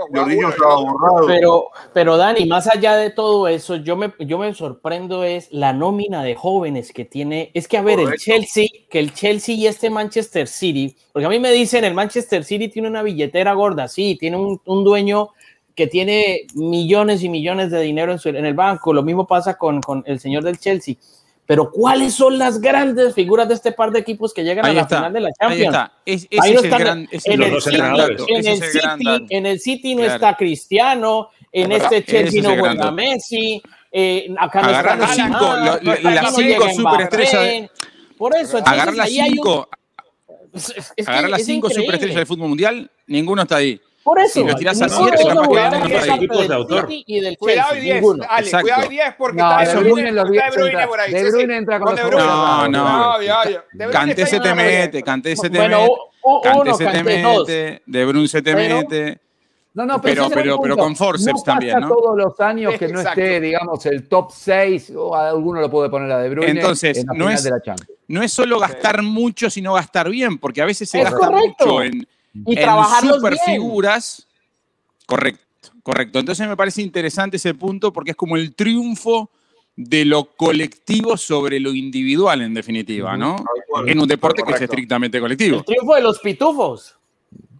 estaba borrado. Pero, pero Dani, más allá de todo eso, yo me, yo me sorprendo es la nómina de jóvenes que tiene. Es que, a ver, el Chelsea, que el Chelsea y este Manchester City, porque a mí me dicen, el Manchester City tiene una billetera gorda, sí, tiene un, un dueño que tiene millones y millones de dinero en, su, en el banco. Lo mismo pasa con, con el señor del Chelsea pero ¿cuáles son las grandes figuras de este par de equipos que llegan a la final de la Champions? Ahí está. en, el City, en el City no está Cristiano, en este Chelsea no juega Messi, eh, acá no los cinco, las cinco superestrellas. Por eso, agarrar las cinco, agarrar las cinco superestrellas del fútbol mundial, ninguno está ahí. Por eso. Si lo tirás a 7, capaz que vienen los equipos de autor. Y del Cuidado y Chelsea, 10, ninguno. Ale, Exacto. cuidado y 10 porque No, está De Bruyne en los 10 está De Bruyne entra- por ahí. De. Bruyne entra con los De Bruyne. No, no. está se te ahí con los 10. mete, Kanté se te mete. uno, se te mete, De Bruyne se te Pero- mete. No, no, Pero- pero- pero punto. con forceps no pasa también, ¿no? todos los años que no Exacto. esté, digamos, el top 6, o alguno lo puede poner a De Bruyne Entonces, en la no final es- de la Champions. No es solo gastar mucho, sino gastar bien, porque a veces se Es gasta correcto. mucho en, Y bien. superfiguras. Correcto, correcto. Entonces me parece interesante ese punto porque es como el triunfo de lo colectivo sobre lo individual, en definitiva, ¿no? Cual. En un deporte que es Correcto. estrictamente colectivo. El triunfo de los pitufos.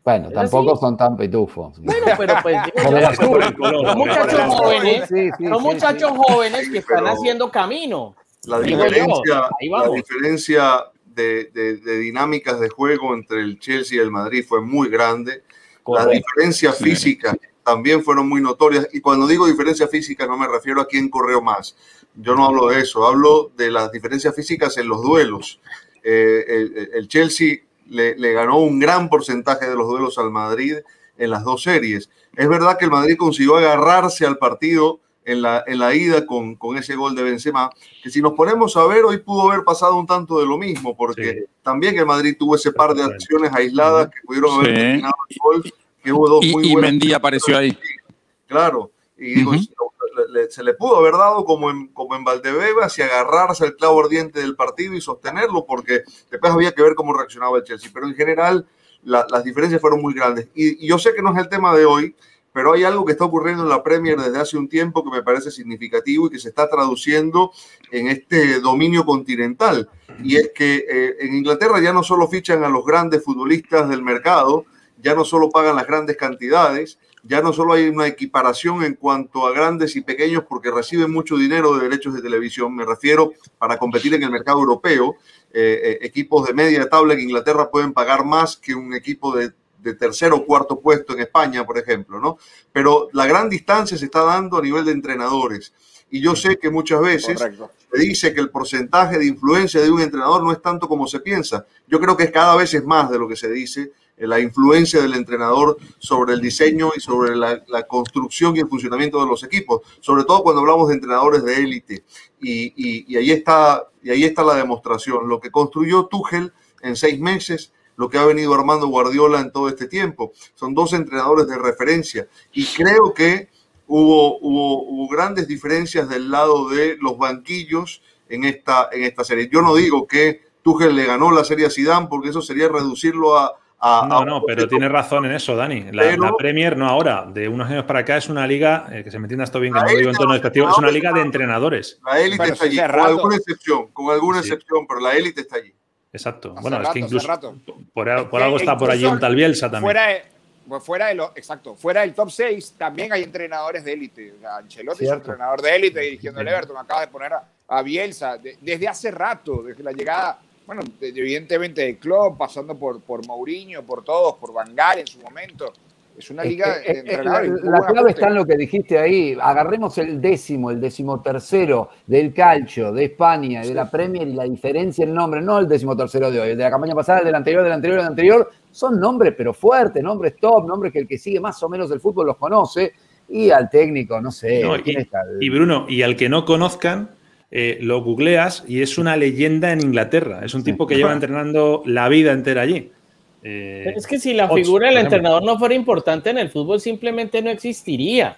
Bueno, ¿Es tampoco así? son tan pitufos. Bueno, pero pues el muchachos jóvenes, Sí, sí, son sí, muchachos jóvenes que están Pero- haciendo camino. La diferencia, la diferencia de, de- de dinámicas de juego entre el Chelsea y el Madrid fue muy grande. Las diferencias físicas también fueron muy notorias. Y cuando digo diferencia física no me refiero a quién corrió más. Yo no hablo de eso, hablo de las diferencias físicas en los duelos. Eh, el, el Chelsea le, le ganó un gran porcentaje de los duelos al Madrid en las dos series. Es verdad que el Madrid consiguió agarrarse al partido en la, en la ida con, con ese gol de Benzema, que si nos ponemos a ver, hoy pudo haber pasado un tanto de lo mismo, porque Sí. también el Madrid tuvo ese par de acciones aisladas que pudieron haber Sí. terminado el gol, que hubo dos muy Y, y buenas. Mendy apareció ahí. Claro, y se- le- se le pudo haber dado como en, como en Valdebebas y agarrarse al clavo ardiente del partido y sostenerlo, porque después había que ver cómo reaccionaba el Chelsea. Pero en general, la- las diferencias fueron muy grandes. Y, y yo sé que no es el tema de hoy, pero hay algo que está ocurriendo en la Premier desde hace un tiempo que me parece significativo y que se está traduciendo en este dominio continental. Y es que eh, en Inglaterra ya no solo fichan a los grandes futbolistas del mercado, ya no solo pagan las grandes cantidades, ya no solo hay una equiparación en cuanto a grandes y pequeños porque reciben mucho dinero de derechos de televisión, me refiero para competir en el mercado europeo, eh, eh, equipos de media tabla en Inglaterra pueden pagar más que un equipo de, de tercero o cuarto puesto en España, por ejemplo, ¿no? Pero la gran distancia se está dando a nivel de entrenadores. Y yo sé que muchas veces Correcto. se dice que el porcentaje de influencia de un entrenador no es tanto como se piensa. Yo creo que es cada vez es más de lo que se dice eh, la influencia del entrenador sobre el diseño y sobre la, la construcción y el funcionamiento de los equipos, sobre todo cuando hablamos de entrenadores de élite. Y, y- y ahí está, y ahí está la demostración. Lo que construyó Tuchel en seis meses, lo que ha venido armando Guardiola en todo este tiempo. Son dos entrenadores de referencia. Y creo que hubo, hubo, hubo grandes diferencias del lado de los banquillos en esta, en esta serie. Yo no digo que Tuchel le ganó la serie a Zidane porque eso sería reducirlo a... a- No, a- no, pero tienes razón en eso, Dani. La, Pero- la Premier no ahora, de unos años para acá es una liga, eh, que se me entienda esto bien, que no lo digo en élite tono despectivo, es una liga de entrenadores. La élite está allí, con alguna excepción, con alguna Sí. excepción, pero la élite está allí. Exacto. Hace bueno, es rato, que hace incluso rato. por, por que algo está por allí un tal Bielsa también. Fuera de, pues fuera de lo, exacto, fuera del top 6 también hay entrenadores de élite. O sea, Ancelotti es un Cierto. entrenador de élite dirigiendo el Everton. Acaba de poner a, a Bielsa de- desde hace rato, desde la llegada, bueno, de- evidentemente de Klopp, pasando por, por Mourinho, por todos, por Van Gaal en su momento. Es una liga eh, eh, entrenadores. la, clave está en lo que dijiste ahí. Agarremos el décimo, el decimotercero del calcio de España y de la Premier y la diferencia en nombre, no el decimotercero de hoy, el de la campaña pasada, el del anterior, del anterior, del anterior, son nombres pero fuertes, nombres top, nombres que el que sigue más o menos el fútbol los conoce y al técnico, no sé. No, ¿quién y, está? y Bruno, y al que no conozcan, eh, lo googleas y es una leyenda en Inglaterra. Es un tipo que lleva entrenando la vida entera allí. Eh, Pero es que si la figura del entrenador no fuera importante en el fútbol, simplemente no existiría.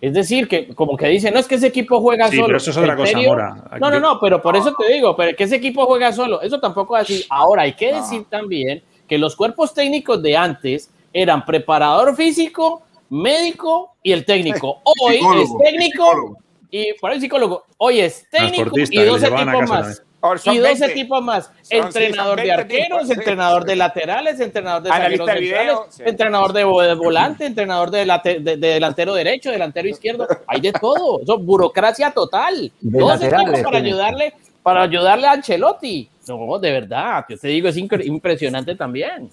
Es decir, que como que dicen, no es que ese equipo juega Sí, solo. pero eso es otra ¿En cosa? Mora. No, no, no, pero por eso te digo, pero que ese equipo juega solo, eso tampoco es así. Ahora hay que decir también que los cuerpos técnicos de antes eran preparador físico, médico y el técnico. Hoy Psicólogo, es técnico psicólogo. y por el psicólogo. Hoy es técnico y que le 12 llevaban a tipos casa más. Y 12 20. tipos más. Son- sí, son entrenador de 20 arqueros, tipos, sí. entrenador de laterales, entrenador de zagueros de centrales, sí. entrenador de, vo- de volante, entrenador de, late- de- de delantero derecho, delantero izquierdo. Hay de todo. Eso, burocracia total. De 12 laterales tipos para ayudarle, para ayudarle a Ancelotti. No, de verdad. Yo te digo, es impresionante también.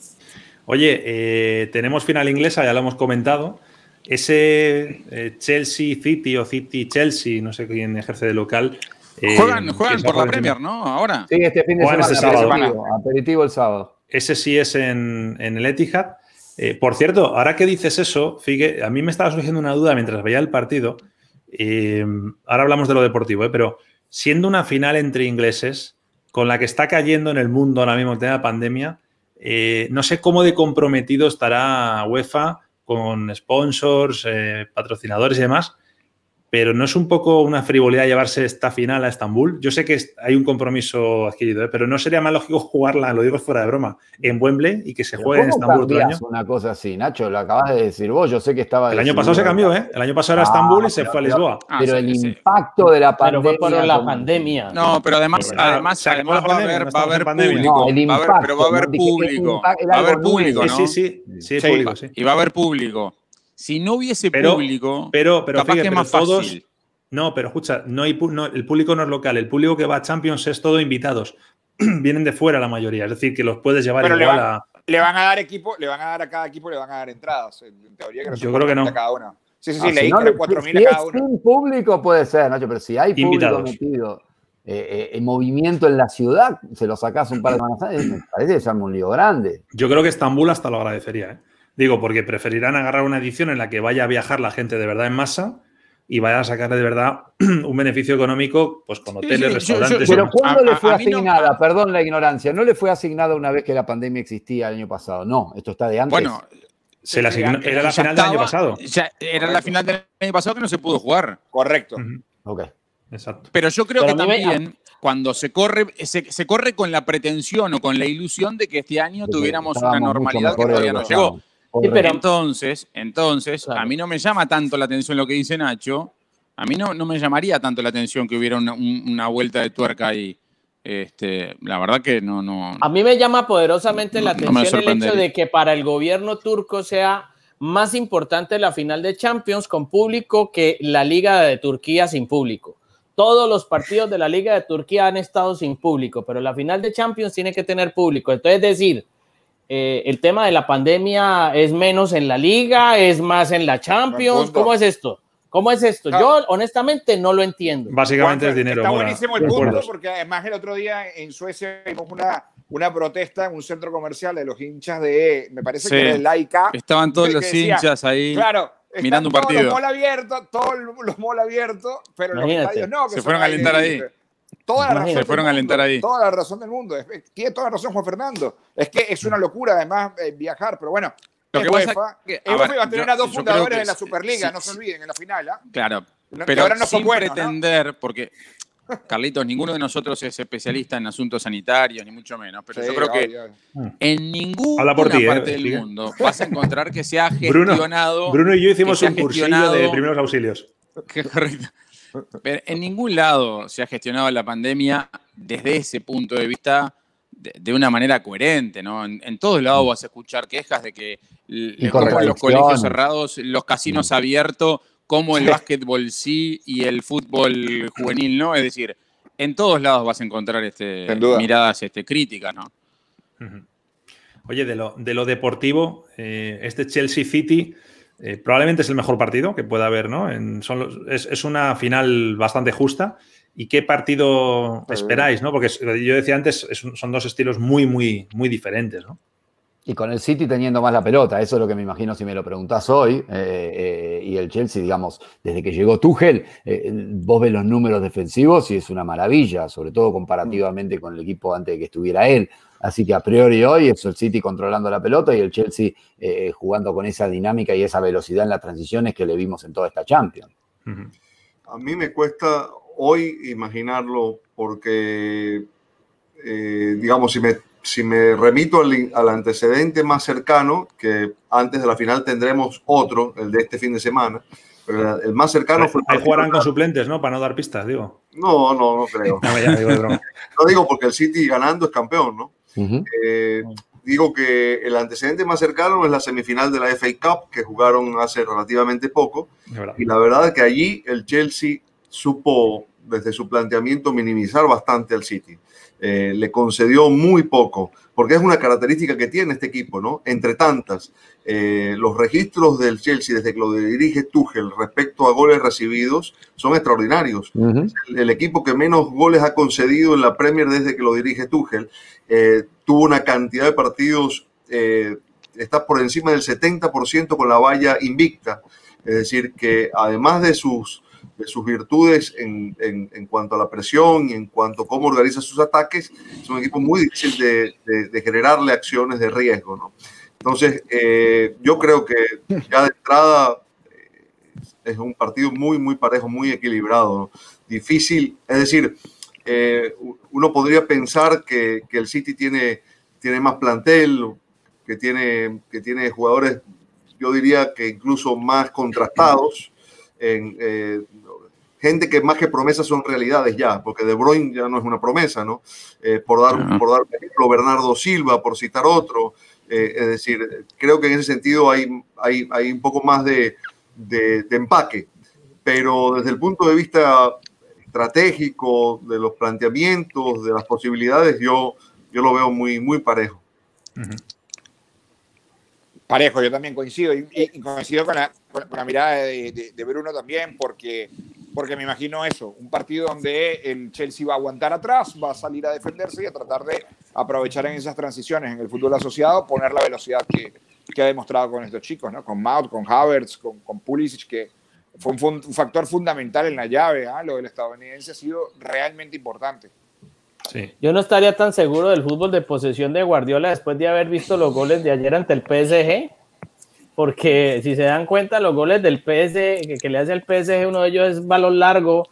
Oye, eh, tenemos final inglesa, ya lo hemos comentado. Ese eh, Chelsea City o City Chelsea, no sé quién ejerce de local. Eh, Juegan, por la Premier, ¿no? Ahora. Sí, este fin de Juegan semana, este sábado. aperitivo, aperitivo el sábado. Ese sí es en, en el Etihad. Eh, por cierto, ahora que dices eso, Figue, a mí me estaba surgiendo una duda mientras veía el partido. Eh, ahora hablamos de lo deportivo, pero siendo una final entre ingleses, con la que está cayendo en el mundo ahora mismo el tema de pandemia, no sé cómo de comprometido estará UEFA con sponsors, patrocinadores y demás pero ¿no es un poco una frivolidad llevarse esta final a Estambul? Yo sé que hay un compromiso adquirido, ¿eh? pero ¿no sería más lógico jugarla, lo digo fuera de broma, en Wembley y que se juegue en Estambul otro año? una cosa así, Nacho? Lo acabas de decir vos, yo sé que estaba... El año pasado se cambió, ¿eh? El año pasado era ah, Estambul y se fue a Lisboa. pero el impacto de la pandemia... Pero fue por la pandemia. No, pero además, además, además va, a haber, va a haber público. No, impacto, pero va a haber público. Va a haber público, ¿no? Sí, sí, sí, sí, público, sí. Y va a haber público. Si no hubiese público, pero, pero, capaz que es más fácil. No, pero escucha, no hay, el público no es local, el público que va a Champions es todo invitados. Vienen de fuera la mayoría, es decir, que los puedes llevar igual le van, a. Le van a dar equipo, le van a dar a cada equipo, le van a dar entradas. En teoría que no Yo creo que no. cada uno. Sí, sí, sí, ah, leí si no, que 4.000 a cada uno. Sin público puede ser, Nacho, pero si hay público metido eh, eh, en movimiento en la ciudad, se lo sacas un par de semanas, me parece que se un lío grande. Yo creo que Estambul hasta lo agradecería, ¿eh? Digo, porque preferirán agarrar una edición en la que vaya a viajar la gente de verdad en masa y vaya a sacarle de verdad un beneficio económico pues con hoteles, restaurantes. pero ¿cuándo le fue asignada? Perdón la ignorancia, ¿no le fue asignada una vez que la pandemia existía el año pasado? No, esto está de antes. Bueno, se la era la final del año pasado. era la final del año pasado que no se pudo jugar. Correcto. Ok. Exacto. Pero yo creo que también cuando se corre, se, corre con la pretensión o con la ilusión de que este año tuviéramos una normalidad que todavía no llegó pero entonces, entonces a mí no me llama tanto la atención lo que dice Nacho. A mí no, no me llamaría tanto la atención que hubiera una, vuelta de tuerca ahí. Este, la verdad que no, no. A mí me llama poderosamente la atención el hecho de que para el gobierno turco sea más importante la final de Champions con público que la Liga de Turquía sin público. Todos los partidos de la Liga de Turquía han estado sin público, pero la final de Champions tiene que tener público. Entonces, es decir, eh, el tema de la pandemia es menos en la liga, es más en la Champions. ¿Cómo es esto? ¿Cómo es esto? Yo honestamente no lo entiendo. Básicamente es dinero. Está buenísimo el punto porque además el otro día en Suecia vimos una, una protesta en un centro comercial de los hinchas de, me parece que era el Laika. Estaban todos los hinchas ahí. Claro, mirando un partido. Todos los mall abiertos, todos los mall abiertos, pero los estadios no. Se fueron a alentar ahí. Toda la razón se fueron a alentar ahí. Toda la razón del mundo. Tiene toda la razón Juan Fernando. Es que es una locura además eh, viajar, pero bueno. Lo que UEFA, que, UEFA va a tener a dos fundadores en la Superliga, no se olviden, en la final. ¿ah? Claro, pero ahora no sin pretender, porque Carlitos, ninguno de nosotros es especialista en asuntos sanitarios, ni mucho menos, pero yo creo que en ninguna ti, parte eh, del mundo vas a encontrar que se ha gestionado. Bruno, Bruno y yo hicimos un cursillo de primeros auxilios. correcto. Pero en ningún lado se ha gestionado la pandemia desde ese punto de vista de, una manera coherente, ¿no? En, todos lados vas a escuchar quejas de que los colegios cerrados, los casinos mm. abiertos, como el básquetbol sí y el fútbol juvenil no. Es decir, en todos lados vas a encontrar este, miradas este, críticas, ¿no? Oye, de lo, de lo deportivo, eh, este Chelsea City eh, probablemente es el mejor partido que pueda haber, ¿no? es, una final bastante justa. ¿Y qué partido esperáis, no? Porque yo decía antes, son dos estilos muy, muy, muy diferentes, ¿no? Y con el City teniendo más la pelota, eso es lo que me imagino si me lo preguntás hoy. Eh, eh, y el Chelsea, digamos, desde que llegó Tuchel, vos ves los números defensivos y es una maravilla, sobre todo comparativamente con el equipo antes de que estuviera él. Así que a priori hoy es el City controlando la pelota y el Chelsea eh, jugando con esa dinámica y esa velocidad en las transiciones que le vimos en toda esta Champions. A mí me cuesta hoy imaginarlo porque, eh, digamos, si me, si me remito al, antecedente más cercano, que antes de la final tendremos otro, el de este fin de semana, pero el más cercano fue... Ahí jugarán con suplentes, ¿no? Para no dar pistas, digo. No, no, no creo. no, digo porque el City ganando es campeón, ¿no? Eh, digo que el antecedente más cercano es la semifinal de la FA Cup que jugaron hace relativamente poco. Y la verdad es que allí el Chelsea supo desde su planteamiento minimizar bastante al City. Eh, le concedió muy poco, porque es una característica que tiene este equipo, ¿no? Entre tantas, eh, los registros del Chelsea desde que lo dirige Tuchel respecto a goles recibidos son extraordinarios. el, equipo que menos goles ha concedido en la Premier desde que lo dirige Tuchel. Eh, tuvo una cantidad de partidos está por encima del 70% con la valla invicta. Es decir, que además de sus, de sus virtudes en, en, cuanto a la presión y en cuanto a cómo organiza sus ataques, es un equipo muy difícil de, de, generarle acciones de riesgo. ¿no? Entonces, eh, yo creo que ya de entrada eh, es un partido muy, muy parejo, muy equilibrado. Difícil, es decir, eh, uno podría pensar que, que, el City tiene, tiene más plantel, que tiene, que tiene jugadores yo diría que incluso más contrastados, en, eh, gente que más que promesas son realidades ya, porque De Bruyne ya no es una promesa, ¿no? Eh, por, dar, por dar un ejemplo, Bernardo Silva, por citar otro. Eh, es decir, creo que en ese sentido hay, hay, hay un poco más de, de, de, empaque, pero desde el punto de vista estratégico, de los planteamientos, de las posibilidades, yo, yo lo veo muy, muy parejo. Parejo, yo también coincido y, coincido con la, con la mirada de, de, Bruno también, porque, porque me imagino eso, un partido donde el Chelsea va a aguantar atrás, va a salir a defenderse y a tratar de aprovechar en esas transiciones en el fútbol asociado, poner la velocidad que, que ha demostrado con estos chicos, ¿no? con Maut, con Havertz, con, con Pulisic, que fue un, un, factor fundamental en la llave, ¿eh? lo del estadounidense ha sido realmente importante. Yo no estaría tan seguro del fútbol de posesión de Guardiola después de haber visto los goles de ayer ante el PSG, porque si se dan cuenta, los goles del PSG, que, le hace el PSG, uno de ellos es balón largo,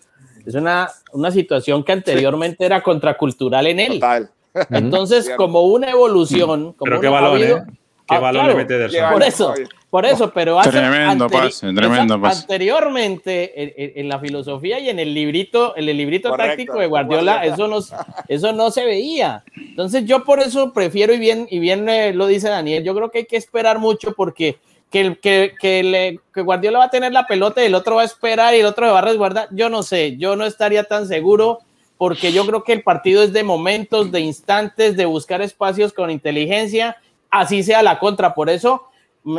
es una, una situación que anteriormente era contracultural en él. Entonces, como una evolución, como Pero qué balón, ¿eh? Qué ah, balón le mete Por eso, por eso, pero hace tremendo pase, tremendo pase. anteriormente en, la filosofía y en el librito, en el librito táctico de Guardiola, eso no, eso no se veía. Entonces yo por eso prefiero y bien y bien eh, lo dice Daniel, yo creo que hay que esperar mucho porque que, que, que, le, que Guardiola va a tener la pelota y el otro va a esperar y el otro se va a resguardar, yo no sé, yo no estaría tan seguro porque yo creo que el partido es de momentos, de instantes, de buscar espacios con inteligencia así sea la contra. Por eso,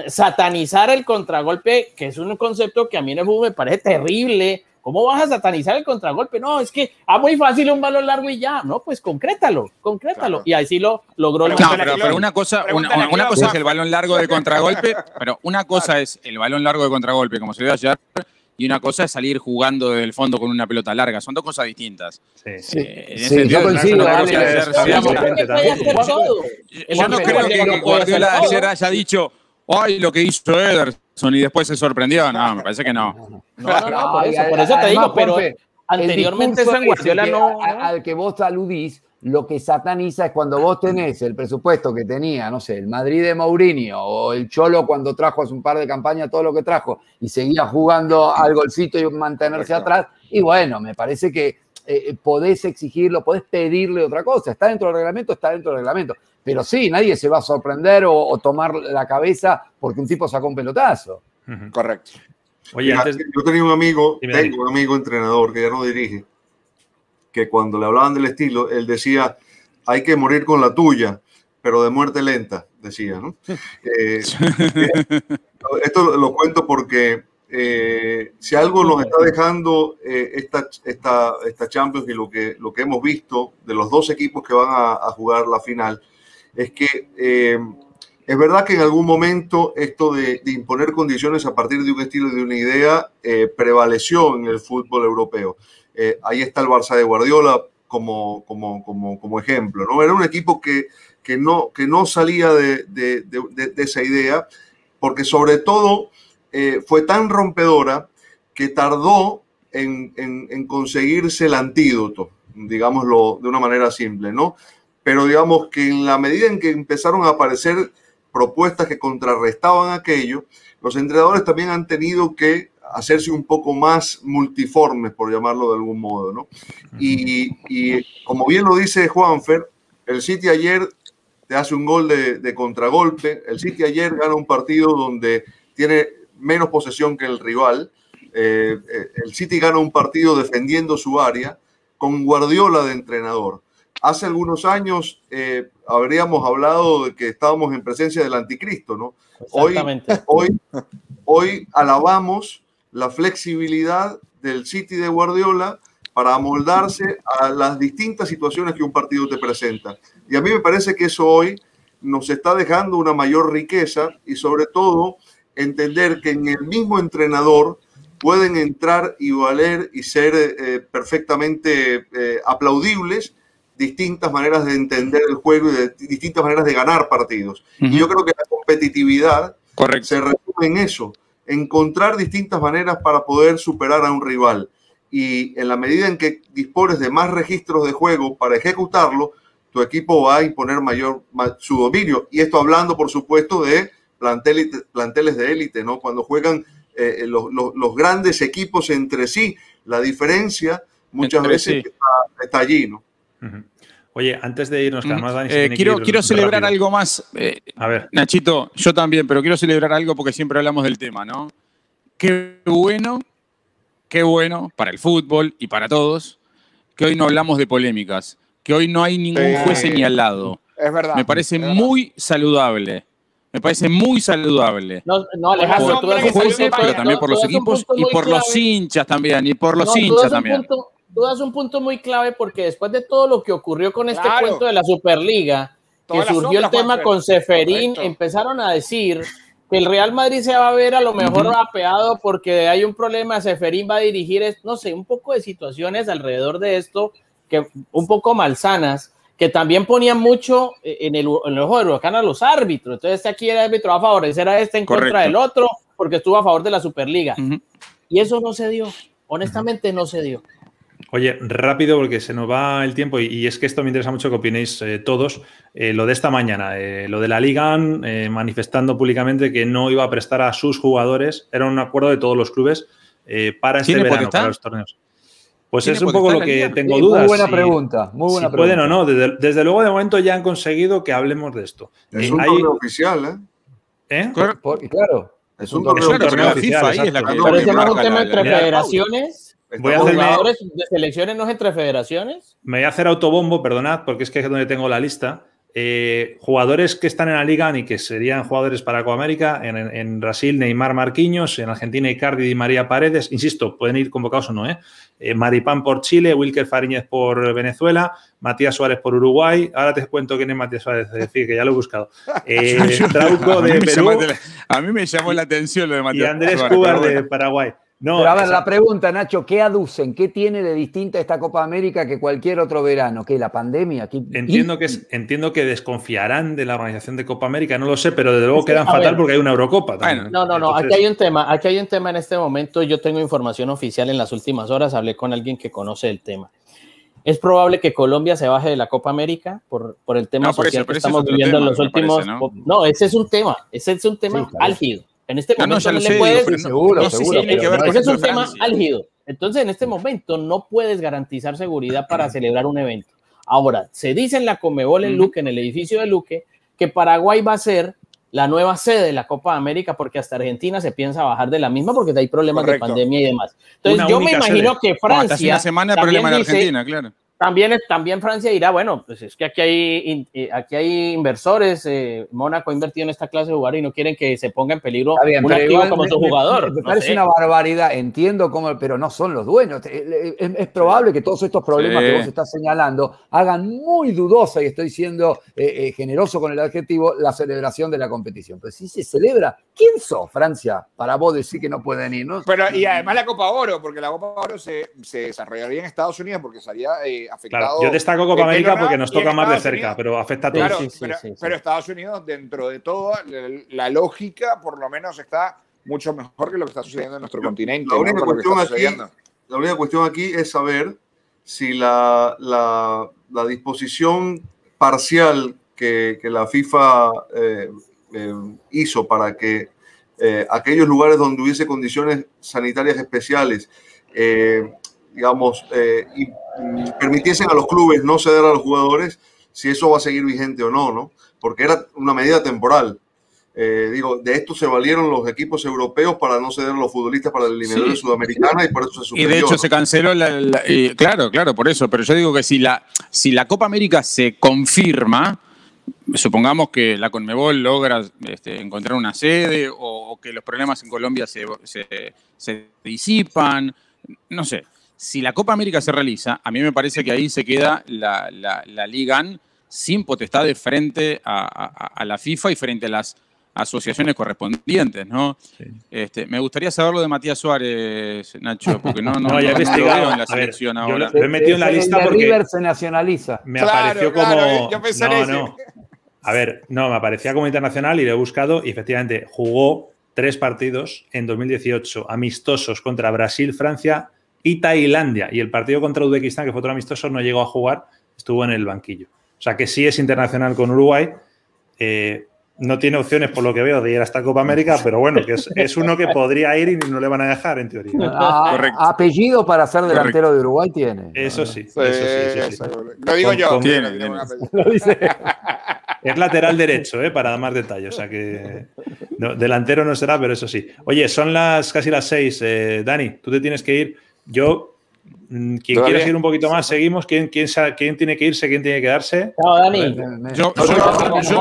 satanizar el contragolpe, que es un concepto que a mí en el fútbol me parece terrible. ¿Cómo vas a satanizar el contragolpe? No, es que ah, muy fácil un balón largo y ya. No, pues concrétalo, concrétalo. Y así lo logró. Pero, pero, una cosa, una, cosa es el balón largo de contragolpe, pero una cosa es el balón largo de contragolpe, como se vio ayer, y una cosa es salir jugando desde el fondo con una pelota larga. Son dos cosas distintas. Sí, sí. Eh, sí yo coincido. Yo no creo que Guardiola ayer haya dicho, ay, lo que hizo Ederson y después se sorprendió. No, me parece que no. No, no, no, por eso, por eso te digo, pero anteriormente en Guardiola no... Al que vos aludís lo que sataniza es cuando vos tenés el presupuesto que tenía, no sé, el Madrid de Mourinho o el Cholo cuando trajo hace un par de campañas todo lo que trajo y seguía jugando al golcito y mantenerse atrás. Y bueno, me parece que eh, podés exigirlo, podés pedirle otra cosa. Está dentro del reglamento, está dentro del reglamento. Pero sí, nadie se va a sorprender o, tomar la cabeza porque un tipo sacó un pelotazo. Correcto. Oye, yo tenía un amigo, tengo un amigo entrenador que ya no dirige que cuando le hablaban del estilo, él decía, hay que morir con la tuya, pero de muerte lenta, decía, ¿no? Eh, esto lo cuento porque eh, si algo nos está dejando eh, esta, esta, esta, Champions y lo que, lo que hemos visto de los dos equipos que van a, a jugar la final, es que es verdad que en algún momento esto de, imponer condiciones a partir de un estilo de una idea prevaleció en el fútbol europeo. Eh, ahí está el Barça de Guardiola como, como, como, como ejemplo. ¿no? Era un equipo que, que, no, que no salía de, de, esa idea, porque sobre todo eh, fue tan rompedora que tardó en, en, en, conseguirse el antídoto, digámoslo de una manera simple, ¿no? Pero digamos que en la medida en que empezaron a aparecer propuestas que contrarrestaban aquello, los entrenadores también han tenido que hacerse un poco más multiformes, por llamarlo de algún modo, ¿no? Y, como bien lo dice Juanfer, el City ayer te hace un gol de, contragolpe, el City ayer gana un partido donde tiene menos posesión que el rival, eh, eh, el City gana un partido defendiendo su área con Guardiola de entrenador. Hace algunos años eh, habríamos hablado de que estábamos en presencia del anticristo, ¿no? Hoy, hoy, hoy alabamos la flexibilidad del City de Guardiola para amoldarse a las distintas situaciones que un partido te presenta. Y a mí me parece que eso hoy nos está dejando una mayor riqueza y sobre todo entender que en el mismo entrenador pueden entrar y valer y ser eh, perfectamente eh, aplaudibles distintas maneras de entender el juego y de distintas maneras de ganar partidos. Y yo creo que la competitividad se resume en eso, encontrar distintas maneras para poder superar a un rival. Y en la medida en que dispones de más registros de juego para ejecutarlo, tu equipo va a imponer mayor su dominio. Y esto hablando, por supuesto, de planteles, de élite, ¿no? Cuando juegan eh, los, grandes equipos entre sí, la diferencia muchas veces está, allí, ¿no? Oye, antes de irnos, que además eh, quiero, quiero celebrar algo más. Eh, a ver. Nachito, yo también, pero quiero celebrar algo porque siempre hablamos del tema, ¿no? Qué bueno, qué bueno para el fútbol y para todos que hoy no hablamos de polémicas, que hoy no hay ningún juez ni al lado. Es verdad. Me parece muy saludable. Me parece muy saludable. No, no Alejandro, tú das un pero también por los equipos y por los hinchas también, y por los hinchas también. tú das un punto muy clave porque después de todo lo que ocurrió con este cuento de la Superliga, que surgió el tema con Seferín, empezaron a decir que el Real Madrid se va a ver a lo mejor rapeado porque hay un problema, Seferín va a dirigir, no sé, un poco de situaciones alrededor de esto que un poco malsanas que también ponían mucho eh, en el, en el ojo de huracán a los árbitros. Entonces, este aquí el árbitro va a favorecer a este en contra del otro porque estuvo a favor de la Superliga. Y eso no se dio. Honestamente, no se dio. Oye, rápido porque se nos va el tiempo y, es que esto me interesa mucho que opinéis eh, todos. Eh, lo de esta mañana, lo de la Liga manifestando públicamente que no iba a prestar a sus jugadores, era un acuerdo de todos los clubes para este verano, para los torneos. Pues es un poco lo que tengo dudas. Muy buena pregunta, muy buena si pueden o no. Desde, luego, de momento ya han conseguido que hablemos de esto. Es un torneo oficial, ¿eh? ¿Eh? Claro. Es un torneo, oficial. FIFA, ahí es la Pero es un tema entre federaciones. Voy a jugadores de selecciones no es entre federaciones? Me voy a hacer autobombo, perdonad, porque es que es donde tengo la lista. Eh, jugadores que están en la liga y que serían jugadores para Coamérica, en, en, Brasil Neymar Marquinhos, en Argentina Icardi y María Paredes, insisto, pueden ir convocados o no, ¿eh? eh Maripán por Chile, Wilker Fariñez por Venezuela, Matías Suárez por Uruguay, ahora te cuento quién es Matías Suárez, es decir, que ya lo he buscado. Eh, Trauco de Perú. a mí me llamó la atención lo de Matías Y Andrés Cubar de Paraguay. No, Pero a ver, la pregunta, Nacho, ¿qué aducen? ¿Qué tiene de distinta esta Copa América que cualquier otro verano? ¿Qué? ¿La pandemia? Entiendo, que entiendo que desconfiarán de la organización de Copa América, no lo sé, pero desde luego quedan fatal porque hay una Eurocopa también. no, no, no, aquí hay un tema, aquí hay un tema en este momento, yo tengo información oficial en las últimas horas, hablé con alguien que conoce el tema. Es probable que Colombia se baje de la Copa América por, por el tema social que estamos viviendo en los últimos... ¿no? ese es un tema, ese es un tema álgido. En este momento no, le puedes. seguro, seguro. es un tema álgido. Entonces, en este momento no puedes garantizar seguridad para celebrar un evento. Ahora, se dice en la Comebol en Luque, en el edificio de Luque, que Paraguay va a ser la nueva sede de la Copa de América porque hasta Argentina se piensa bajar de la misma porque hay problemas de pandemia y demás. Entonces, yo me imagino que Francia. una semana problema en Argentina, claro. También, también Francia dirá, bueno, pues es que aquí hay, eh, aquí hay inversores, eh, Mónaco ha invertido en esta clase de jugador y no quieren que se ponga en peligro un activo como su jugador. Me, parece una barbaridad, entiendo cómo, pero no son los dueños. Es, probable que todos estos problemas que vos estás señalando hagan muy dudosa, y estoy siendo eh, generoso con el adjetivo, la celebración de la competición. Pero si se celebra, ¿quién sos, Francia, para vos decir que no pueden ir? ¿no? Pero, y además la Copa Oro, porque la Copa Oro se, se desarrollaría en Estados Unidos porque salía yo destaco Copa América porque nos toca más de cerca, pero afecta a todos. pero, Estados Unidos, dentro de todo, la lógica por lo menos está mucho mejor que lo que está sucediendo en nuestro continente. La única, cuestión, aquí, la única cuestión aquí es saber si la, la, disposición parcial que, que la FIFA eh, eh, hizo para que eh, aquellos lugares donde hubiese condiciones sanitarias especiales digamos, y permitiesen a los clubes no ceder a los jugadores, si eso va a seguir vigente o no, ¿no? Porque era una medida temporal. Eh, digo, de esto se valieron los equipos europeos para no ceder a los futbolistas para la eliminatoria sudamericana y por eso se suspendió. Y de hecho se canceló la, claro, claro, por eso. Pero yo digo que si la, si la Copa América se confirma, supongamos que la Conmebol logra este, encontrar una sede o, que los problemas en Colombia se, se, se disipan, no sé si la Copa América se realiza, a mí me parece que ahí se queda la, la, la Liga sin potestad de frente a, la FIFA y frente a las asociaciones correspondientes, ¿no? Este, me gustaría saber lo de Matías Suárez, Nacho, porque no, no, no, ya veo en la selección ahora. Lo, he metido en la lista porque River se nacionaliza. Me apareció como no, no. A ver, no, me aparecía como internacional y lo he buscado y efectivamente jugó tres partidos en 2018 amistosos contra Brasil, Francia y Tailandia. Y el partido contra Uzbekistán, que fue otro amistoso, no llegó a jugar, estuvo en el banquillo. O sea que sí es internacional con Uruguay. Eh, no tiene opciones, por lo que veo, de ir hasta Copa América, pero bueno, que es, uno que podría ir y no le van a dejar, en teoría. Ah, apellido para ser delantero de Uruguay tiene. Eso sí, eso sí. Lo digo yo. Es lateral derecho, ¿eh? para dar más detalles. O sea que delantero no será, pero eso sí. Oye, son las casi las seis. Eh, Dani, tú te tienes que ir. Yo, mm, quien quiera seguir un poquito más, seguimos. ¿Quién, quién, quién tiene que irse? ¿Quién tiene que quedarse? No, Dani. Yo,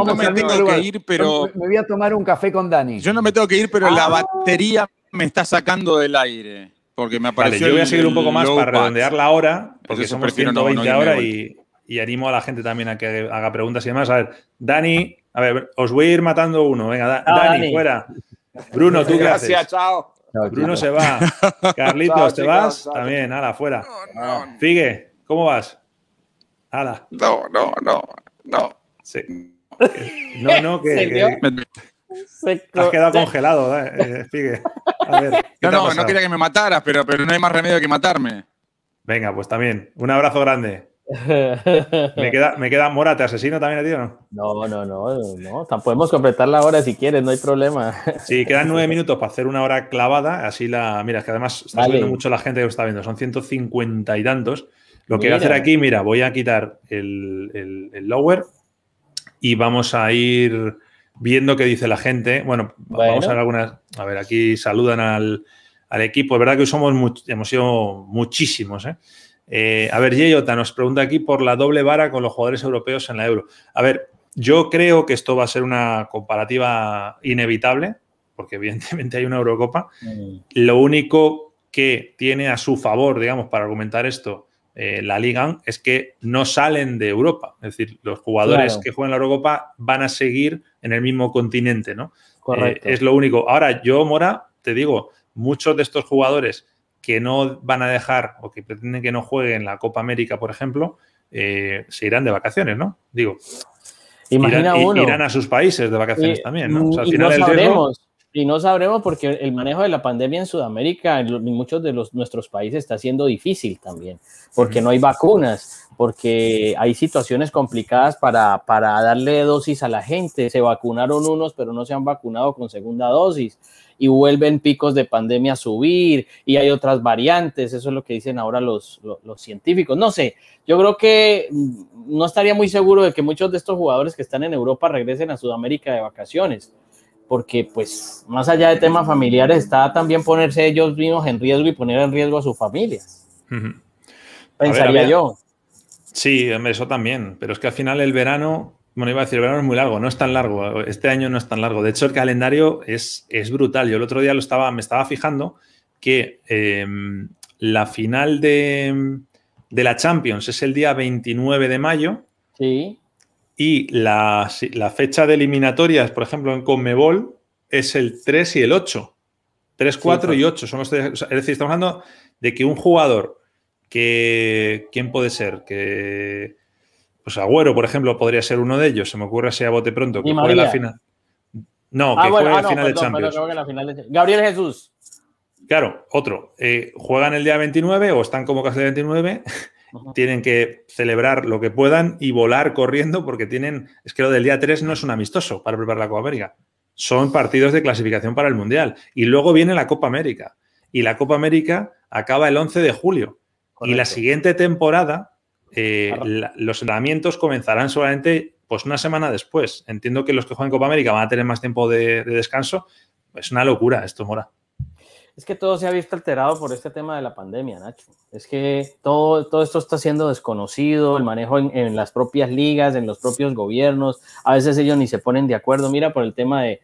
no me tengo que ir, pero. Me voy a tomar un café con Dani. Yo no me tengo que ir, pero la ah. batería me está sacando del aire. Porque me apareció. yo voy a seguir un poco más para redondear la hora, porque somos 120 ahora y, y animo a la gente también a que haga preguntas y demás. A ver, Dani, a ver, os voy a ir matando uno. Venga, Dani, fuera. Bruno, ¿tú qué Gracias, chao. Bruno se va. Carlitos, ¿te vas? También, hala, fuera. No, no. Figue, ¿cómo vas? Hala. No, no, no, no. Sí. No, no, que. Has quedado congelado, eh, eh, Figue. A ver, no, no, no quería que me mataras, pero, pero no hay más remedio que matarme. Venga, pues también. Un abrazo grande. Me queda, me queda Mora, ¿te asesino también a ti o no? No, no, no, no. Podemos completar la hora si quieres, no hay problema. Sí, quedan nueve minutos para hacer una hora clavada. Así la. Mira, es que además está viendo mucho la gente que lo está viendo. Son 150 y tantos. Lo que voy a hacer aquí, mira, voy a quitar el, lower y vamos a ir viendo qué dice la gente. Bueno, vamos a ver algunas. A ver, aquí saludan al, equipo. Es verdad que somos hemos sido muchísimos, ¿eh? Eh, a ver, Yeyota nos pregunta aquí por la doble vara con los jugadores europeos en la Euro. A ver, yo creo que esto va a ser una comparativa inevitable, porque evidentemente hay una Eurocopa. Mm. Lo único que tiene a su favor, digamos, para argumentar esto, eh, la Liga es que no salen de Europa. Es decir, los jugadores que juegan la Eurocopa van a seguir en el mismo continente, ¿no? Correcto. Eh, es lo único. Ahora, yo, Mora, te digo, muchos de estos jugadores que no van a dejar o que pretenden que no jueguen la Copa América, por ejemplo, eh, se irán de vacaciones, ¿no? Digo, Imagina irán, uno. irán a sus países de vacaciones también, ¿no? al final no sabremos, y no sabremos porque el manejo de la pandemia en Sudamérica, en muchos de los, nuestros países, está siendo difícil también, porque no hay vacunas, porque hay situaciones complicadas para, para darle dosis a la gente. Se vacunaron unos, pero no se han vacunado con segunda dosis y vuelven picos de pandemia a subir y hay otras variantes, eso es lo que dicen ahora los, los, científicos. No sé, yo creo que mm, no estaría muy seguro de que muchos de estos jugadores que están en Europa regresen a Sudamérica de vacaciones, porque pues más allá de temas familiares está también ponerse ellos mismos en riesgo y poner en riesgo a sus familias. Pensaría yo. Sí, eso también, pero es que al final el verano bueno, iba a decir, el verano es muy largo, no es tan largo. Este año no es tan largo. De hecho, el calendario es, es brutal. Yo el otro día lo estaba, me estaba fijando que em, la final de, la Champions es el día 29 de mayo. Sí. Y la, fecha de eliminatorias, por ejemplo, en Conmebol, es el 3 y el 8. 3, 4 y 8. Son los es decir, estamos hablando de que un jugador que. ¿Quién puede ser? Que pues Agüero, por ejemplo, podría ser uno de ellos. Se me ocurre así a bote pronto. Que juegue la final. No, que juegue la final de Champions. Gabriel Jesús. Claro, otro. Eh, juegan el día 29 o están como casi el 29. Tienen que celebrar lo que puedan y volar corriendo porque tienen. Es que lo del día 3 no es un amistoso para preparar la Copa América. Son partidos de clasificación para el Mundial. Y luego viene la Copa América. Y la Copa América acaba el 11 de julio. Y la siguiente temporada eh, los entrenamientos comenzarán solamente pues una semana después. Entiendo que los que juegan Copa América van a tener más tiempo de, descanso. Es una locura esto, Mora. Es que todo se ha visto alterado por este tema de la pandemia, Nacho. Es que todo, todo esto está siendo desconocido, el manejo en, las propias ligas, en los propios gobiernos. A veces ellos ni se ponen de acuerdo. Mira, por el tema de,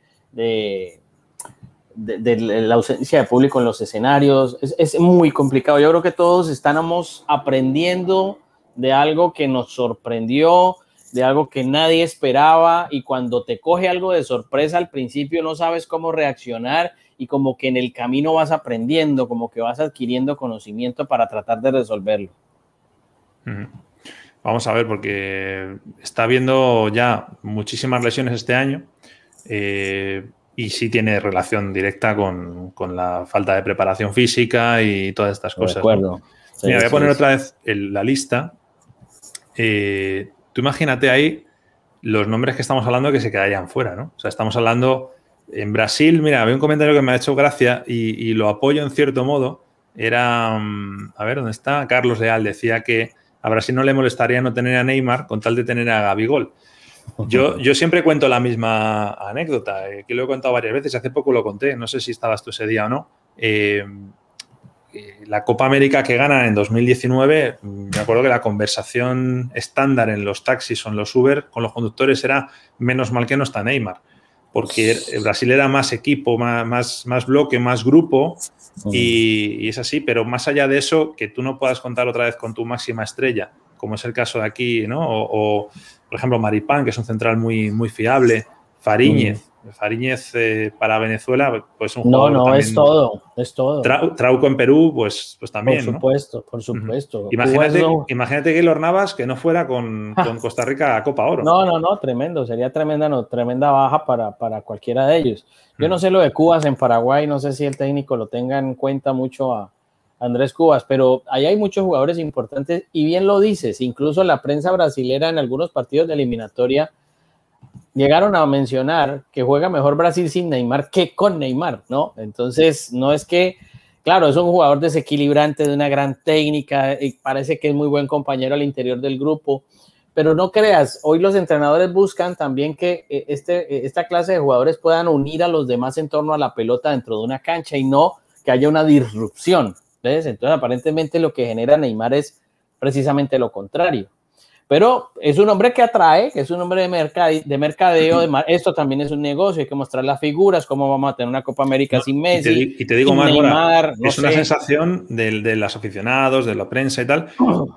de, la ausencia de público en los escenarios. Es, muy complicado. Yo creo que todos estamos aprendiendo de algo que nos sorprendió, de algo que nadie esperaba y cuando te coge algo de sorpresa al principio no sabes cómo reaccionar y como que en el camino vas aprendiendo, como que vas adquiriendo conocimiento para tratar de resolverlo. Vamos a ver, porque está habiendo ya muchísimas lesiones este año eh, y sí tiene relación directa con, la falta de preparación física y todas estas cosas. De acuerdo. voy a poner otra vez la lista. Eh, tú imagínate ahí los nombres que estamos hablando que se quedarían fuera, ¿no? O sea, estamos hablando en Brasil, mira, había un comentario que me ha hecho gracia y, lo apoyo en cierto modo. Era, mm, a ver, ¿dónde está? Carlos Leal decía que a Brasil no le molestaría no tener a Neymar con tal de tener a Gabigol. Yo, yo siempre cuento la misma anécdota, eh, que lo he contado varias veces, hace poco lo conté, no sé si estabas tú ese día o no. Eh, eh, la Copa América que ganan en 2019, me acuerdo que la conversación estándar en los taxis o en los Uber con los conductores era menos mal que no está Neymar, porque Brasil era más equipo, más, más, bloque, más grupo y, es así, pero más allá de eso, que tú no puedas contar otra vez con tu máxima estrella, como es el caso de aquí, ¿no? O, por ejemplo, Maripán, que es un central muy, muy fiable, Fariñez. Fariñez eh, para Venezuela, pues un No, no, es todo, es todo. Trauco en Perú, pues, pues también. Por supuesto, por supuesto. Imagínate, imagínate que Navas que no fuera con, Costa Rica a Copa Oro. No, no, no, tremendo, sería tremenda, no, tremenda baja para, para cualquiera de ellos. Yo no sé lo de Cubas en Paraguay, no sé si el técnico lo tenga en cuenta mucho a Andrés Cubas, pero ahí hay muchos jugadores importantes y bien lo dices, incluso la prensa brasilera en algunos partidos de eliminatoria llegaron a mencionar que juega mejor Brasil sin Neymar que con Neymar, ¿no? Entonces, no es que, claro, es un jugador desequilibrante de una gran técnica y parece que es muy buen compañero al interior del grupo, pero no creas, hoy los entrenadores buscan también que eh, este, eh, esta clase de jugadores puedan unir a los demás en torno a la pelota dentro de una cancha y no que haya una disrupción. ¿ves? Entonces, aparentemente lo que genera Neymar es precisamente lo contrario. Pero es un hombre que atrae, que es un hombre de, mercadeo, de mercadeo. De esto también es un negocio, hay que mostrar las figuras, cómo vamos a tener una Copa América sin Messi. Y te, digo más, es una sensación de, de, los aficionados, de la prensa y tal.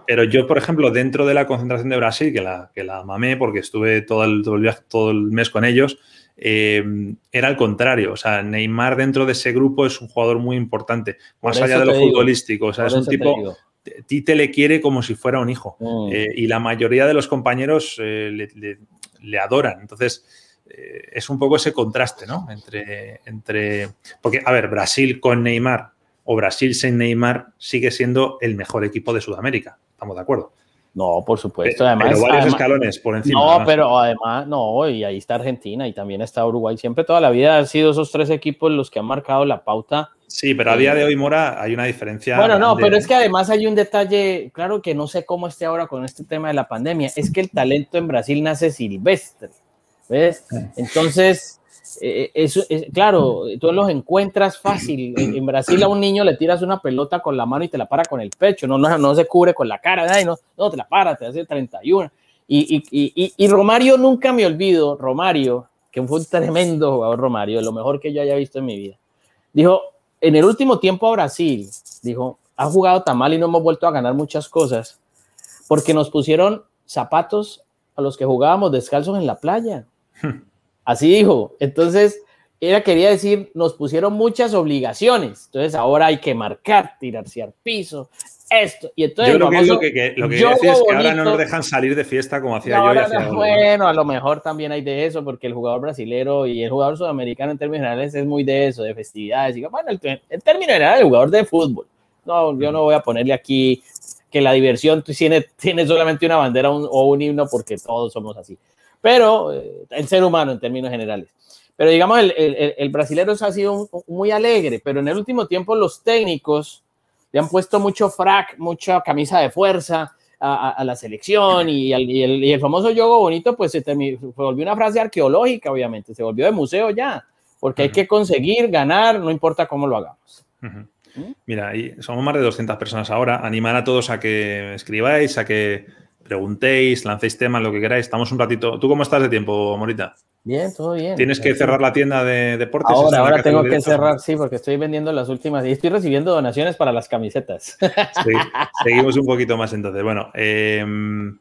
Pero yo, por ejemplo, dentro de la concentración de Brasil, que la, que la mamé porque estuve todo el, todo el, todo el mes con ellos, eh, era al contrario. O sea, Neymar dentro de ese grupo es un jugador muy importante, más allá de lo futbolístico. O sea, es un tipo Tite le quiere como si fuera un hijo mm. eh, y la mayoría de los compañeros eh, le, adoran. Entonces, eh, es un poco ese contraste, ¿no? Entre, entre. Porque, a ver, Brasil con Neymar o Brasil sin Neymar sigue siendo el mejor equipo de Sudamérica. Estamos de acuerdo. No, por supuesto. Además, pero varios escalones por encima. No, pero además, no, y ahí está Argentina y también está Uruguay. Siempre toda la vida han sido esos tres equipos los que han marcado la pauta Sí, pero a día de hoy, Mora, hay una diferencia. Bueno, no, pero es que además hay un detalle, claro que no sé cómo esté ahora con este tema de la pandemia, es que el talento en Brasil nace silvestre, ¿ves? Entonces, eh, eso, es, claro, tú los encuentras fácil. En, Brasil a un niño le tiras una pelota con la mano y te la para con el pecho, no, no, se cubre con la cara, no, no, te la para, te hace 31. Y, y, y, y Romario nunca me olvido, Romario, que fue un tremendo jugador Romario, lo mejor que yo haya visto en mi vida. Dijo, en el último tiempo a Brasil, dijo, ha jugado tan mal y no hemos vuelto a ganar muchas cosas porque nos pusieron zapatos a los que jugábamos descalzos en la playa. Así dijo. Entonces, ella quería decir, nos pusieron muchas obligaciones. Entonces, ahora hay que marcar, tirarse al piso, esto. Y entonces, yo creo que, lo que, lo que es que ahora no nos dejan salir de fiesta como hacía yo. Y hacía bueno, a lo mejor también hay de eso, porque el jugador brasilero y el jugador sudamericano en términos generales es muy de eso, de festividades. Y, bueno, el, en términos generales, el jugador de fútbol. No, yo no voy a ponerle aquí que la diversión tiene, tiene solamente una bandera o un himno, porque todos somos así. Pero eh, el ser humano en términos generales. Pero digamos, el, el, el brasilero ha sido muy alegre, pero en el último tiempo los técnicos le han puesto mucho frac, mucha camisa de fuerza a, la selección y, el, famoso yogo bonito, pues se, volvió una frase arqueológica, obviamente, se volvió de museo ya, porque hay que conseguir ganar, no importa cómo lo hagamos. ¿Mm? Mira, somos más de 200 personas ahora. Animar a todos a que escribáis, a que preguntéis, lancéis temas, lo que queráis. Estamos un ratito. ¿Tú cómo estás de tiempo, Morita? Bien, todo bien. ¿Tienes que cerrar la tienda de deportes? Ahora, ahora tengo que cerrar, sí, porque estoy vendiendo las últimas y estoy recibiendo donaciones para las camisetas. Sí, seguimos un poquito más entonces. Bueno, em,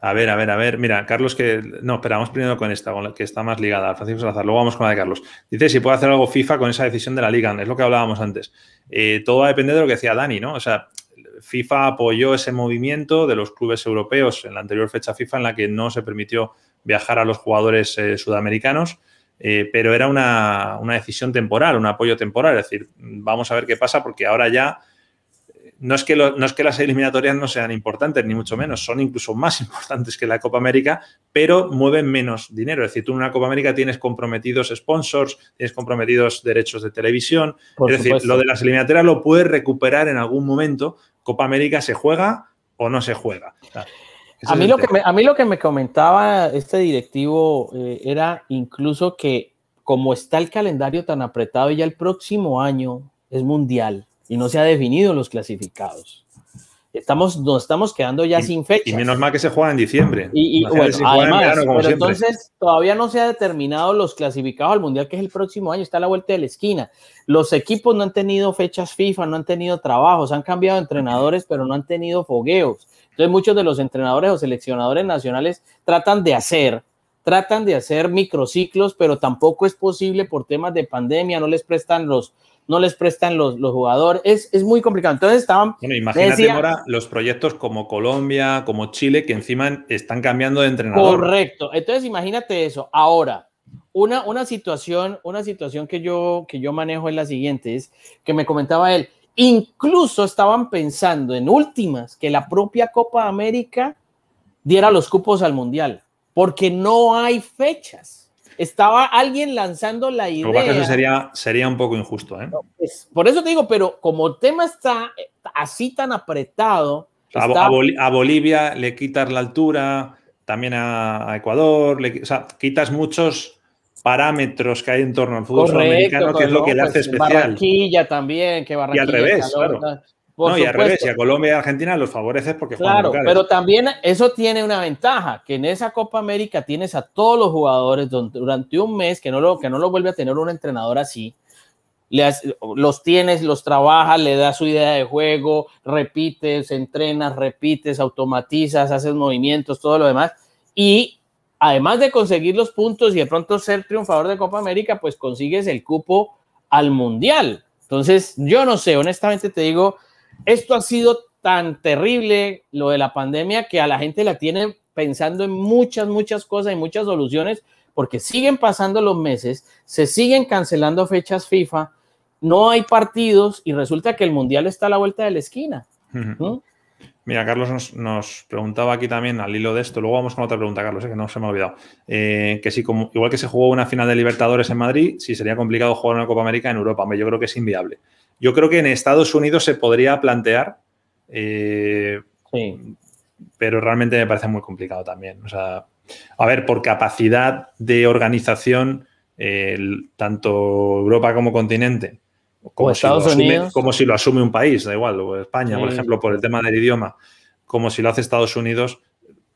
A ver, a ver, a ver. Mira, Carlos, que. No, esperamos primero con esta, con la que está más ligada, Francisco Salazar. Luego vamos con la de Carlos. Dice si puede hacer algo FIFA con esa decisión de la Liga. Es lo que hablábamos antes. Eh, todo va a depender de lo que decía Dani, ¿no? O sea, FIFA apoyó ese movimiento de los clubes europeos en la anterior fecha FIFA en la que no se permitió viajar a los jugadores eh, sudamericanos. Eh, pero era una, una, decisión temporal, un apoyo temporal. Es decir, vamos a ver qué pasa porque ahora ya no es, que no es que las eliminatorias no sean importantes, ni mucho menos, son incluso más importantes que la Copa América, pero mueven menos dinero. Es decir, tú en una Copa América tienes comprometidos sponsors, tienes comprometidos derechos de televisión. es decir, lo de las eliminatorias lo puedes recuperar en algún momento. Copa América se juega o no se juega. a, mí lo que me, a mí lo que me comentaba este directivo eh, era incluso que como está el calendario tan apretado, ya el próximo año es mundial y no se ha definido los clasificados. Estamos, nos estamos quedando ya sin fecha. Y menos mal que se juega en diciembre. Y, bueno, además, pero entonces todavía no se ha determinado los clasificados al Mundial, que es el próximo año, está a la vuelta de la esquina. Los equipos no han tenido fechas FIFA, no han tenido trabajos, han cambiado entrenadores, pero no han tenido fogueos. Entonces muchos de los entrenadores o seleccionadores nacionales tratan de hacer, tratan de hacer microciclos, pero tampoco es posible por temas de pandemia, no les prestan los, no les prestan los, los jugadores. Es, es, muy complicado. Entonces estaban. Bueno, imagínate ahora los proyectos como Colombia, como Chile, que encima están cambiando de entrenador. Correcto. Entonces imagínate eso. Ahora, una, una, situación, una situación que yo, que yo manejo es la siguiente: es que me comentaba él. Incluso estaban pensando en últimas que la propia Copa América diera los cupos al Mundial, porque no hay fechas estaba alguien lanzando la idea. eso sería, sería un poco injusto. ¿eh? Pues, por eso te digo, pero como el tema está así tan apretado. A, Bolivia le quitas la altura, también a, Ecuador, o sea, quitas muchos parámetros que hay en torno al fútbol sudamericano, que es lo que le hace pues, especial. Barranquilla también, que Barranquilla. Y al revés, claro no, y al revés, y a Colombia y Argentina los favoreces porque Claro, pero también eso tiene una ventaja, que en esa Copa América tienes a todos los jugadores durante un mes, que no lo, que no lo vuelve a tener un entrenador así, los tienes, los trabajas, le das su idea de juego, repites, entrenas, repites, automatizas, haces movimientos, todo lo demás, y además de conseguir los puntos y de pronto ser triunfador de Copa América, pues consigues el cupo al Mundial. Entonces, yo no sé, honestamente te digo, esto ha sido tan terrible, lo de la pandemia, que a la gente la tiene pensando en muchas, muchas cosas y muchas soluciones, porque siguen pasando los meses, se siguen cancelando fechas FIFA, no hay partidos y resulta que el Mundial está a la vuelta de la esquina. Mira, Carlos nos, preguntaba aquí también al hilo de esto, luego vamos con otra pregunta, Carlos, eh, que no se me ha olvidado, eh, que si como, igual que se jugó una final de Libertadores en Madrid, si sería complicado jugar una Copa América en Europa, yo creo que es inviable. Yo creo que en Estados Unidos se podría plantear, eh, pero realmente me parece muy complicado también. O sea, a ver, por capacidad de organización, tanto Europa como continente, como, Estados si Unidos. como si lo asume un país, da igual, o España, por ejemplo, por el tema del idioma, como si lo hace Estados Unidos,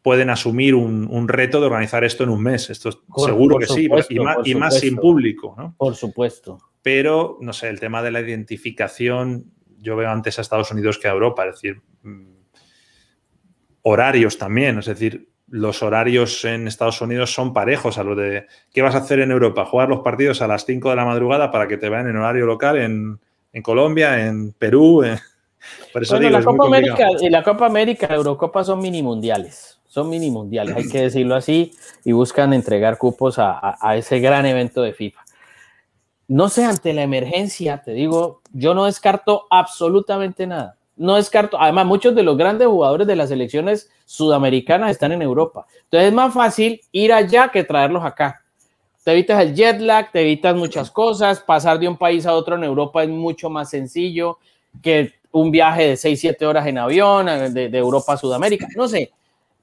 pueden asumir un, reto de organizar esto en un mes. Esto seguro que sí, y más, y más sin público. ¿no? Por supuesto pero no sé, el tema de la identificación, yo veo antes a Estados Unidos que a Europa, es decir, mm, horarios también, es decir, los horarios en Estados Unidos son parejos a los de ¿qué vas a hacer en Europa? Jugar los partidos a las 5 de la madrugada para que te vean en horario local en, Colombia, en Perú. Por eso la, Copa América, y la Copa América, la Eurocopa son mini mundiales, son mini mundiales, hay que decirlo así, y buscan entregar cupos a ese gran evento de FIFA no sé, ante la emergencia, te digo, yo no descarto absolutamente nada. No descarto, además muchos de los grandes jugadores de las selecciones sudamericanas están en Europa. Entonces es más fácil ir allá que traerlos acá. Te evitas el jet lag, te evitas muchas cosas, pasar de un país a otro en Europa es mucho más sencillo que un viaje de 6, 7 horas en avión de, de Europa a Sudamérica. No sé,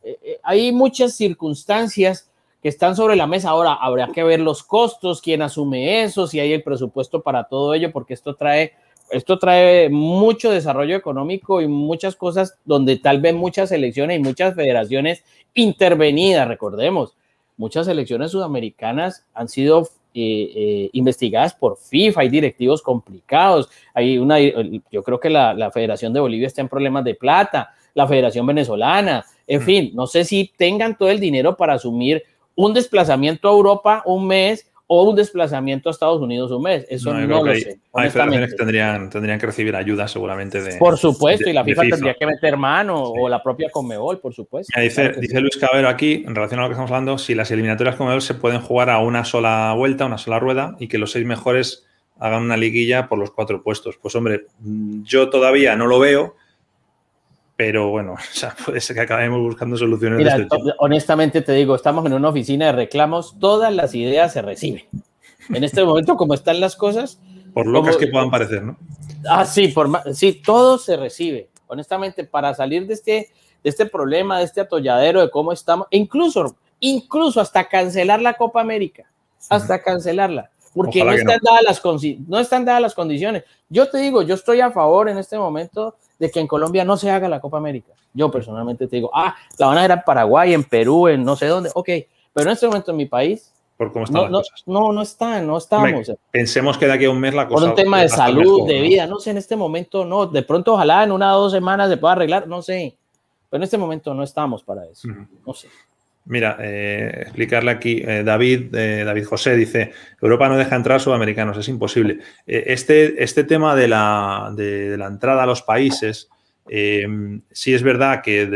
eh, eh, hay muchas circunstancias que están sobre la mesa. Ahora habrá que ver los costos, quién asume eso, si hay el presupuesto para todo ello, porque esto trae, esto trae mucho desarrollo económico y muchas cosas donde tal vez muchas elecciones y muchas federaciones intervenidas, recordemos, muchas elecciones sudamericanas han sido eh, investigadas por FIFA, hay directivos complicados, hay una, yo creo que la Federación de Bolivia está en problemas de plata, la Federación Venezolana, En fin, no sé si tengan todo el dinero para asumir un desplazamiento a Europa un mes o un desplazamiento a Estados Unidos un mes. Eso no, lo sé. Hay federaciones que tendrían, tendrían que recibir ayuda seguramente de. Por supuesto, y la FIFA, tendría que meter mano, o la propia Conmebol, por supuesto. dice, dice Luis Cabero aquí, en relación a lo que estamos hablando, si las eliminatorias Conmebol se pueden jugar a una sola vuelta, una sola rueda, y que los seis mejores hagan una liguilla por los cuatro puestos. Pues hombre, yo todavía no lo veo, pero bueno, o sea, puede ser que acabemos buscando soluciones. Mira, este honestamente te digo, estamos en una oficina de reclamos, todas las ideas se reciben. En este momento, como están las cosas. Por locas que puedan parecer, ¿no? Ah, sí, por, sí, todo se recibe. Honestamente, para salir de este, de este problema, de este atolladero, de cómo estamos, incluso, incluso hasta cancelar la Copa América, hasta cancelarla porque no están, Dadas las, no están dadas las condiciones. Yo te digo, yo estoy a favor en este momento de que en Colombia no se haga la Copa América. Yo personalmente te digo, ah, la van a hacer en Paraguay, en Perú, en no sé dónde, ok, pero en este momento en mi país por cómo están no, las cosas. No, no están, no estamos. pensemos que de aquí a un mes la cosa. Por un tema de salud, de vida, no sé, en este momento no. De pronto, ojalá en una o dos semanas se pueda arreglar, no sé. Pero en este momento no estamos para eso. No sé. Mira, eh, explicarle aquí, eh, David, eh, David José dice, Europa no deja entrar sudamericanos, es imposible. este, este tema de la, de, la, entrada a los países, sí es verdad que,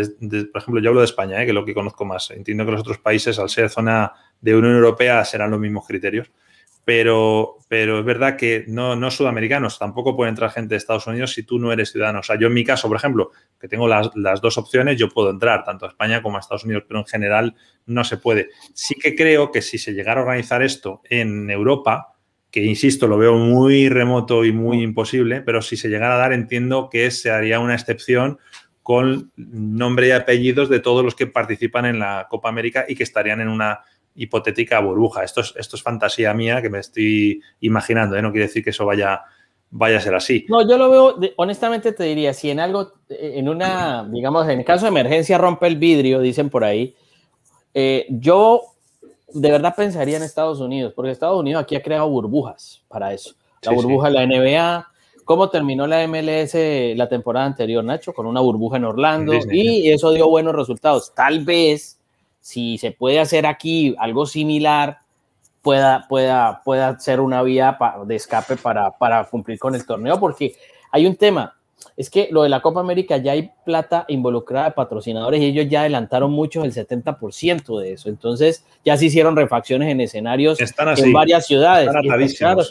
por ejemplo, yo hablo de España, que es lo que conozco más. Entiendo que los otros países, al ser zona de Unión Europea, serán los mismos criterios pero, pero es verdad que no, no sudamericanos, tampoco puede entrar gente de Estados Unidos si tú no eres ciudadano. O sea, yo en mi caso, por ejemplo, que tengo las, dos opciones, yo puedo entrar tanto a España como a Estados Unidos, pero en general no se puede. Sí que creo que si se llegara a organizar esto en Europa, que insisto, lo veo muy remoto y muy imposible, pero si se llegara a dar, entiendo que se haría una excepción con nombre y apellidos de todos los que participan en la Copa América y que estarían en una hipotética burbuja. Esto es, esto es fantasía mía que me estoy imaginando, ¿eh? no quiere decir que eso vaya, vaya a ser así. No, yo lo veo, honestamente te diría, si en algo, en una, digamos, en caso de emergencia rompe el vidrio, dicen por ahí, eh, yo de verdad pensaría en Estados Unidos, porque Estados Unidos aquí ha creado burbujas para eso. La burbuja de la NBA, ¿Cómo terminó la MLS la temporada anterior, Nacho? Con una burbuja en Orlando y eso dio buenos resultados. Tal vez si se puede hacer aquí algo similar, pueda, pueda, pueda ser una vía de escape para, para cumplir con el torneo, porque hay un tema, es que lo de la Copa América ya hay plata involucrada de patrocinadores y ellos ya adelantaron mucho el 70% de eso. Entonces ya se hicieron refacciones en escenarios en varias ciudades. claro,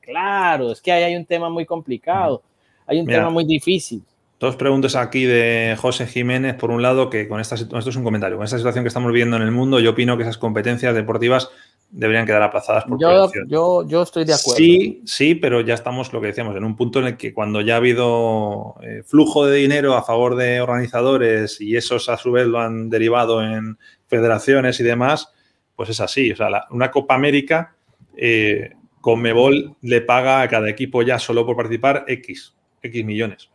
claro, es que ahí hay un tema muy complicado, hay un tema muy difícil. Dos preguntas aquí de José Jiménez. Por un lado, que con esta esto es un comentario. Con esta situación que estamos viviendo en el mundo, yo opino que esas competencias deportivas deberían quedar aplazadas por yo, yo, yo, estoy de acuerdo. Sí, sí, pero ya estamos, lo que decíamos, en un punto en el que cuando ya ha habido eh, flujo de dinero a favor de organizadores y esos a su vez lo han derivado en federaciones y demás, pues es así. O sea, una Copa América, eh, con Mebol le paga a cada equipo ya solo por participar X, X millones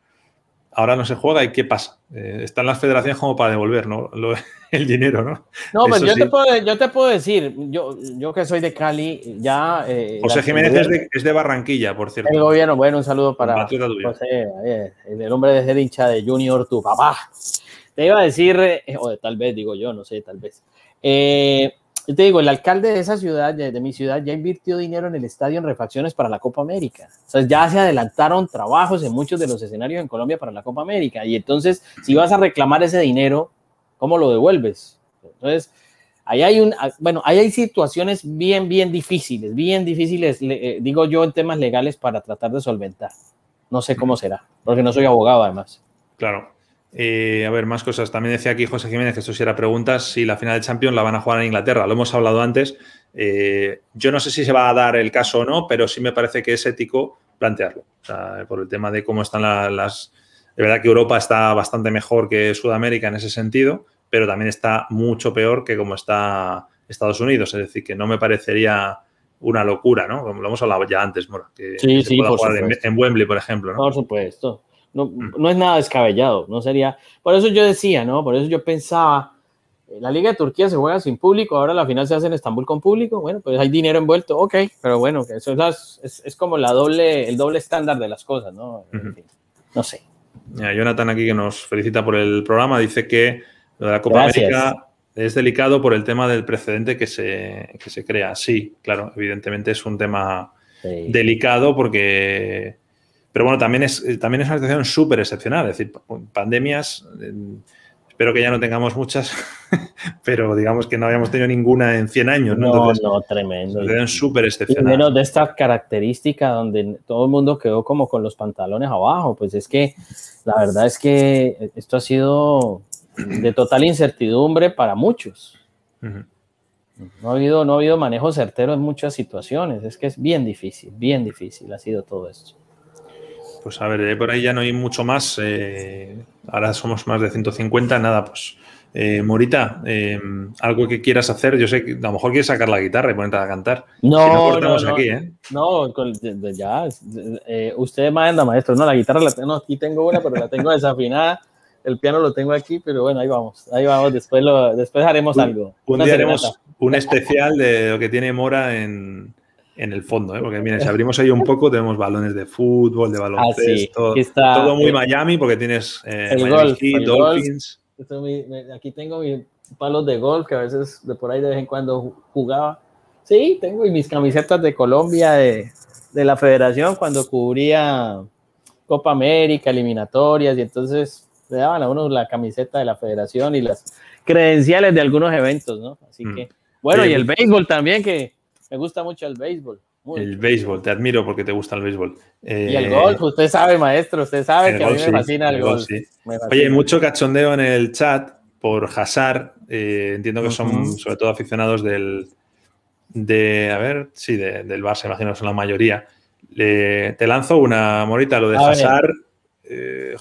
ahora no se juega y ¿qué pasa? Eh, están las federaciones como para devolver ¿no? el dinero, ¿no? No, pero yo, te puedo, yo te puedo decir, yo, yo que soy de Cali, ya... Eh, José Jiménez es de, es de, Barranquilla, por cierto. El gobierno, bueno, un saludo para José, eh, el hombre de ser hincha de Junior, tu papá. Te iba a decir, o tal vez digo yo, no sé, tal vez. Eh, te digo, el alcalde de esa ciudad, de, mi ciudad, ya invirtió dinero en el estadio en refacciones para la Copa América. O sea, ya se adelantaron trabajos en muchos de los escenarios en Colombia para la Copa América. Y entonces, si vas a reclamar ese dinero, ¿cómo lo devuelves? Entonces, ahí hay un, ah, bueno, ahí hay situaciones bien, bien difíciles, bien difíciles, eh, digo yo, en temas legales para tratar de solventar. No sé cómo será, porque no soy abogado además. Claro. Eh, a ver, más cosas. También decía aquí José Jiménez que esto si era preguntas, si la final de Champions la van a jugar en Inglaterra. Lo hemos hablado antes. Eh, yo no sé si se va a dar el caso o no, pero sí me parece que es ético plantearlo. por el tema de cómo están las... De verdad que Europa está bastante mejor que Sudamérica en ese sentido, pero también está mucho peor que como está Estados Unidos. Es decir, que no me parecería una locura, ¿no? Como lo hemos hablado ya antes, Mora, que sí, sí, jugar en, Wembley, por ejemplo. Por supuesto. No, mm. no es nada descabellado, no sería. Por eso yo decía, ¿no? Por eso yo pensaba, eh, la Liga de Turquía se juega sin público, ahora la final se hace en Estambul con público, bueno, pues hay dinero envuelto, ok, pero bueno, eso es, es, como la doble, el doble estándar de las cosas, ¿no? no sé. Jonathan aquí que nos felicita por el programa, dice que Lo de la Copa América es delicado por el tema del precedente que se, que se crea. Sí, claro, evidentemente es un tema delicado porque... Pero bueno, también es, también es una situación súper excepcional. Es decir, pandemias, espero que ya no tengamos muchas, pero digamos que no habíamos tenido ninguna en 100 años. No, no, tremendo. Es súper excepcional. menos de esta característica donde todo el mundo quedó como con los pantalones abajo. Pues es que la verdad es que esto ha sido de total incertidumbre para muchos. No ha, habido, no ha habido manejo certero en muchas situaciones. Es que es bien difícil, bien difícil ha sido todo esto. Pues a ver, eh, por ahí ya no hay mucho más. Eh, ahora somos más de 150. Nada, pues eh, Morita, algo que quieras hacer. Yo sé que a lo mejor quieres sacar la guitarra y ponerte a cantar. No, no, no, aquí, ¿eh? No, ya. usted manda, maestro. No, la guitarra la tengo. aquí tengo una, pero la tengo desafinada el piano lo tengo aquí, pero bueno, ahí vamos, ahí vamos, después, lo, después haremos algo. Un día haremos un especial de lo que tiene Mora en, el fondo, ¿eh? porque miren, si abrimos ahí un poco, tenemos balones de fútbol, de baloncesto, ah, todo muy Miami, porque tienes eh, el golf, Dolphins. aquí tengo mis palos de golf, que a veces de por ahí de vez en cuando jugaba. Sí, tengo y mis camisetas de Colombia, de, de la federación, cuando cubría Copa América, eliminatorias, y entonces le daban a uno la camiseta de la federación y las credenciales de algunos eventos, ¿no? Así mm. que, bueno, y el béisbol también, que me gusta mucho el béisbol. el béisbol, te admiro porque te gusta el béisbol. y el eh, golf, usted sabe, maestro, usted sabe que a mí me fascina el, golf. Oye, hay mucho cachondeo en el chat por Hazard. Eh, entiendo que son sobre todo aficionados del, de, a ver, sí, del Barça, imagino que son la mayoría. te lanzo una morita, lo de Hazard eh,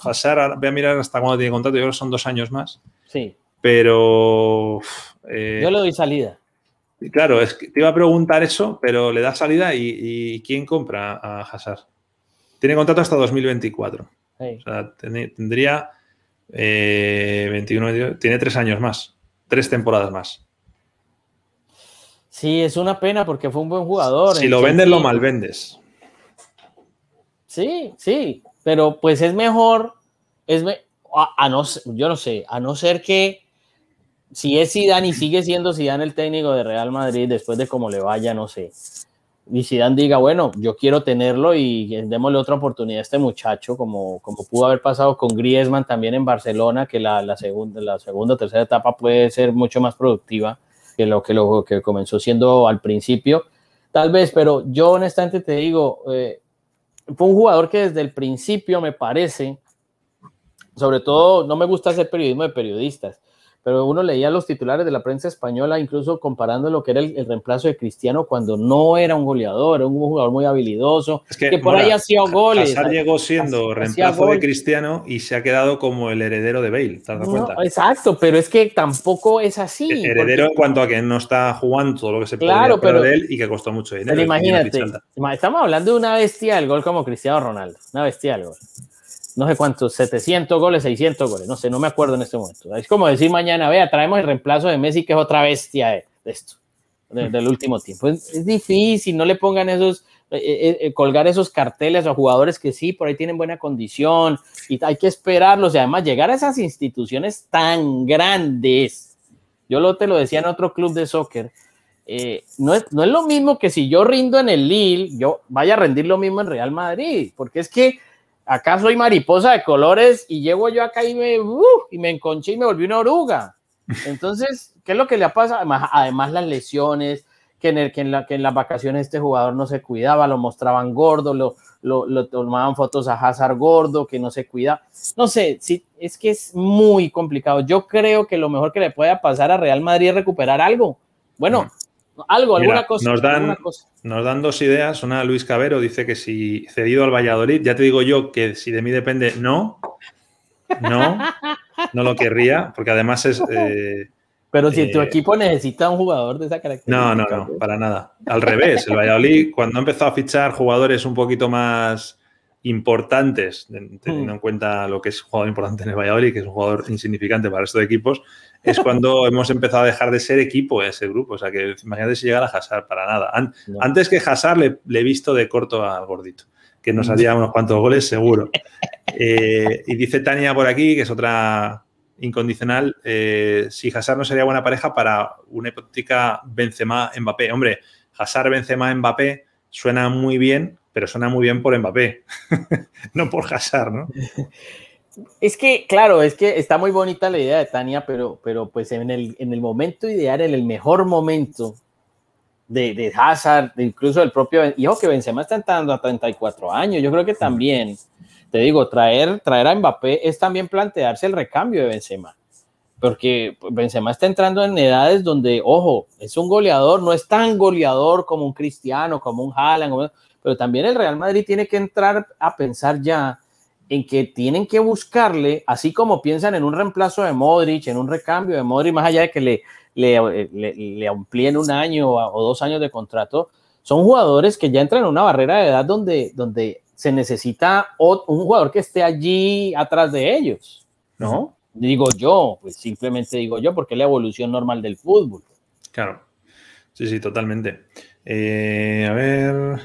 voy a mirar hasta cuándo tiene contrato, yo creo que son dos años más. Sí. Pero. Eh, yo le doy salida. Claro, es que te iba a preguntar eso, pero le da salida y, ¿quién compra a Hazard? Tiene contrato hasta 2024. O sea, tendría 21, eh, tiene tres años más, tres temporadas más. Sí, es una pena porque fue un buen jugador. Si lo vendes, lo mal vendes. Sí, sí, pero pues es mejor, es a, no, yo no sé, a no ser que si es Zidane y sigue siendo Zidane el técnico de Real Madrid después de cómo le vaya, no sé. Y Zidane diga, bueno, yo quiero tenerlo y démosle otra oportunidad a este muchacho, como, como pudo haber pasado con Griezmann también en Barcelona, que la, la segunda, la segunda o tercera etapa puede ser mucho más productiva que lo que, lo que comenzó siendo al principio. Tal vez, pero yo honestamente te digo, eh, fue un jugador que desde el principio me parece, sobre todo, no me gusta hacer periodismo de periodistas, pero uno leía los titulares de la prensa española, incluso comparando lo que era el, reemplazo de Cristiano cuando no era un goleador, era un jugador muy habilidoso, que, por ahí hacía goles. Hazard llegó siendo reemplazo de Cristiano y se ha quedado como el heredero de Bale, ¿te das cuenta? Exacto, pero es que tampoco es así. Heredero en cuanto a que no está jugando todo lo que se puede claro, de él y que costó mucho dinero. Pero imagínate, estamos hablando de una bestia del gol como Cristiano Ronaldo, una bestia del gol no sé cuántos, 700 goles, 600 goles, no sé, no me acuerdo en este momento. Es como decir mañana, vea, traemos el reemplazo de Messi, que es otra bestia de, esto, del último tiempo. Es, difícil, no le pongan esos, eh, eh, eh, colgar esos carteles a jugadores que sí, por ahí tienen buena condición y hay que esperarlos y además llegar a esas instituciones tan grandes. Yo lo te lo decía en otro club de soccer. no, es, no es lo mismo que si yo rindo en el Lille, yo vaya a rendir lo mismo en Real Madrid, porque es que acá soy mariposa de colores y llego yo acá y me, uh, y me enconché y me volví una oruga. Entonces, ¿qué es lo que le pasa? Además, además las lesiones, que en, el, que, en la, que en las vacaciones este jugador no se cuidaba, lo mostraban gordo, lo, lo, tomaban fotos a Hazard gordo, que no se cuida. No sé, sí, es que es muy complicado. Yo creo que lo mejor que le pueda pasar a Real Madrid es recuperar algo. Bueno, algo, alguna, cosa, nos dan, Nos dan dos ideas. Una, Luis Cabero dice que si cedido al Valladolid, ya te digo yo que si de mí depende, no. No, no lo querría, porque además es. Eh, Pero si tu eh, equipo necesita un jugador de esa característica. No, no, no, para nada. Al revés, el Valladolid, cuando ha empezado a fichar jugadores un poquito más importantes, teniendo en cuenta lo que es un jugador importante en el Valladolid, que es un jugador insignificante para estos equipos, es cuando hemos empezado a dejar de ser equipo ese grupo. O sea, que imagínate si llegara a Hazard para nada. Antes que Hazard le, he visto de corto al gordito, que nos haría unos cuantos goles seguro. Eh, y dice Tania por aquí, que es otra incondicional eh, si Hazard no sería buena pareja para una hipotética Benzema-Mbappé. Hombre, Hazard-Benzema-Mbappé suena muy bien, pero suena muy bien por Mbappé, no por Hazard, ¿no? Es que, claro, es que está muy bonita la idea de Tania, pero, pero pues en el, en el momento ideal, en el mejor momento de, de Hazard, incluso el propio, hijo que Benzema está entrando a 34 años, yo creo que también, te digo, traer, traer a Mbappé es también plantearse el recambio de Benzema, porque Benzema está entrando en edades donde, ojo, es un goleador, no es tan goleador como un Cristiano, como un Haaland, pero también el Real Madrid tiene que entrar a pensar ya en que tienen que buscarle, así como piensan en un reemplazo de Modric, en un recambio de Modric, más allá de que le, le, le, amplíen un año o dos años de contrato, son jugadores que ya entran en una barrera de edad donde, donde se necesita un jugador que esté allí atrás de ellos, ¿no? Digo yo, pues simplemente digo yo, porque es la evolución normal del fútbol. Claro, sí, sí, totalmente. Eh, a ver,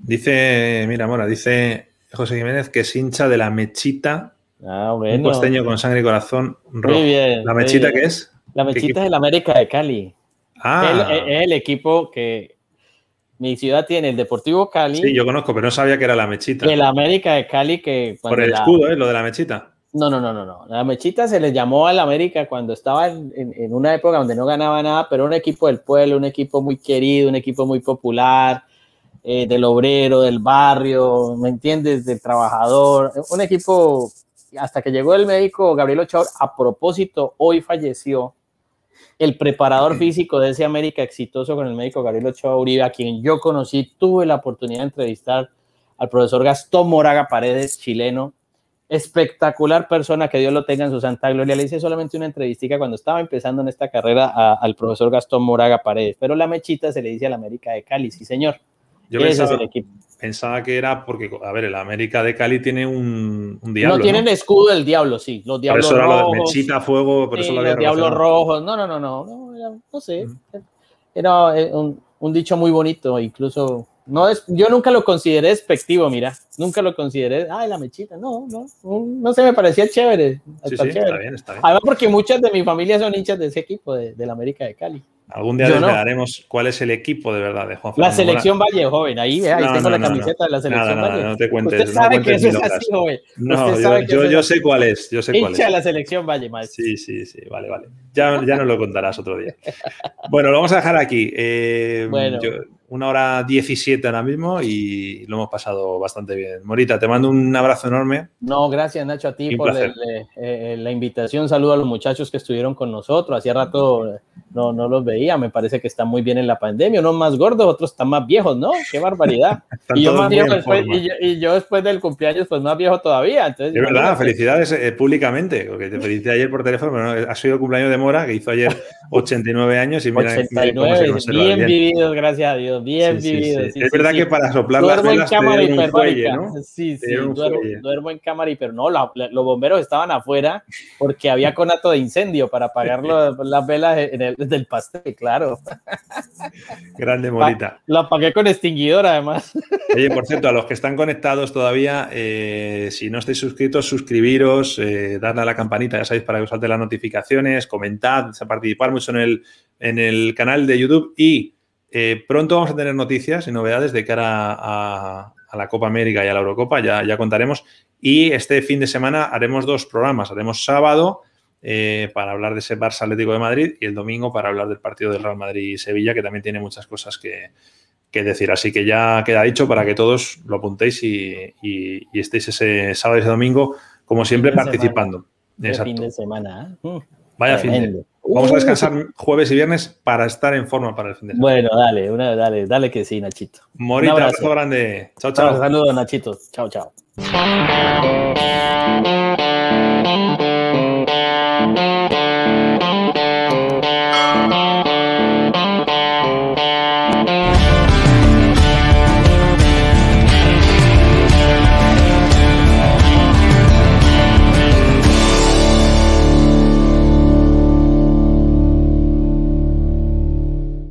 dice, mira, Mora, dice José Jiménez, que es hincha de la mechita. Ah, bueno. Un costeño con sangre y corazón rojo. Muy bien, ¿La mechita qué es? La mechita es del América de Cali. Ah. Es, el equipo que mi ciudad tiene, el Deportivo Cali. Sí, yo conozco, pero no sabía que era la mechita. El América de Cali que... Por el escudo, ¿eh? Lo de la mechita. No, no, no, no, no. La mechita se les llamó al América cuando estaba en, en, una época donde no ganaba nada, pero un equipo del pueblo, un equipo muy querido, un equipo muy popular, eh, del obrero, del barrio, ¿me entiendes? Del trabajador, un equipo, hasta que llegó el médico Gabriel Ochoa, a propósito, hoy falleció el preparador físico de ese América exitoso con el médico Gabriel Ochoa Uribe, a quien yo conocí, tuve la oportunidad de entrevistar al profesor Gastón Moraga Paredes, chileno, espectacular persona, que Dios lo tenga en su santa gloria. Le hice solamente una entrevistica cuando estaba empezando en esta carrera al profesor Gastón Moraga Paredes, pero la mechita se le dice al América de Cali, sí señor. Yo pensaba, pensaba, que era porque, a ver, el América de Cali tiene un, un diablo. No tienen escudo del diablo, sí. Los diablos por eso rojos. Era lo de mechita, fuego, por eso lo Los diablos rojos. No, no, no, no. No, no sé. Era eh, un, un, dicho muy bonito, incluso. No es, yo nunca lo consideré despectivo, mira. Nunca lo consideré. Ay, la mechita. No, no. No sé, me parecía chévere. Sí, sí, está bien, está bien. Además, porque muchas de mi familia son hinchas de ese equipo, de, del América de Cali. Algún día desvelaremos cuál es el equipo de verdad de Juan La selección Valle, joven. Ahí, ahí tengo la camiseta de la selección Valle. No, te cuentes. Usted sabe que eso es así, joven. No, yo, yo, yo sé cuál es. Yo sé cuál es. la selección Valle, maestro. Sí, sí, sí. Vale, vale. Ya, ya nos lo contarás otro día. bueno, lo vamos a dejar aquí. Eh, bueno. Yo, una hora 17 ahora mismo y lo hemos pasado bastante bien. Morita, te mando un abrazo enorme. No, gracias Nacho a ti por eh, eh, la invitación. Saludo a los muchachos que estuvieron con nosotros. Hacía rato no, no los veía. Me parece que están muy bien en la pandemia. Unos más gordos, otros están más viejos, ¿no? Qué barbaridad. y, yo más viejo después, y, yo, después del cumpleaños, pues más viejo todavía. Entonces, es verdad, felicidades eh, públicamente, porque te felicité ayer por teléfono, pero ha sido el cumpleaños de Mora, que hizo ayer 89 años y mira, 89, bien, vividos, gracios a Dios, bien vividos. es verdad que para soplar las velas en cámara fuelle, ¿no? Sí, sí, duermo, duermo, en cámara pero no, la, los bomberos estaban afuera porque había conato de incendio para apagar las velas en el, del pastel, claro. Grande Morita. La apagué con extinguidor además. Oye, por cierto, a los que están conectados todavía, eh, si no estáis suscritos, suscribiros, eh, darle a la campanita, ya sabéis, para que os salten las notificaciones, comentad, participar mucho en el, en el canal de YouTube y eh, pronto vamos a tener noticias y novedades de cara a, la Copa América y a la Eurocopa, ya, ya contaremos. Y este fin de semana haremos dos programas. Haremos sábado eh, para hablar de ese Barça Atlético de Madrid y el domingo para hablar del partido del Real Madrid y Sevilla, que también tiene muchas cosas que, decir. Así que ya queda dicho para que todos lo apuntéis y, estéis ese sábado y ese domingo, como siempre, participando. fin de semana. ¿eh? Vaya fin de Vamos a descansar jueves y viernes para estar en forma para el fin de semana. Bueno, dale, una, dale, dale que sí, Nachito. Morita, abrazo grande. Chao, chao. Saludos, Nachito. Chao, chao.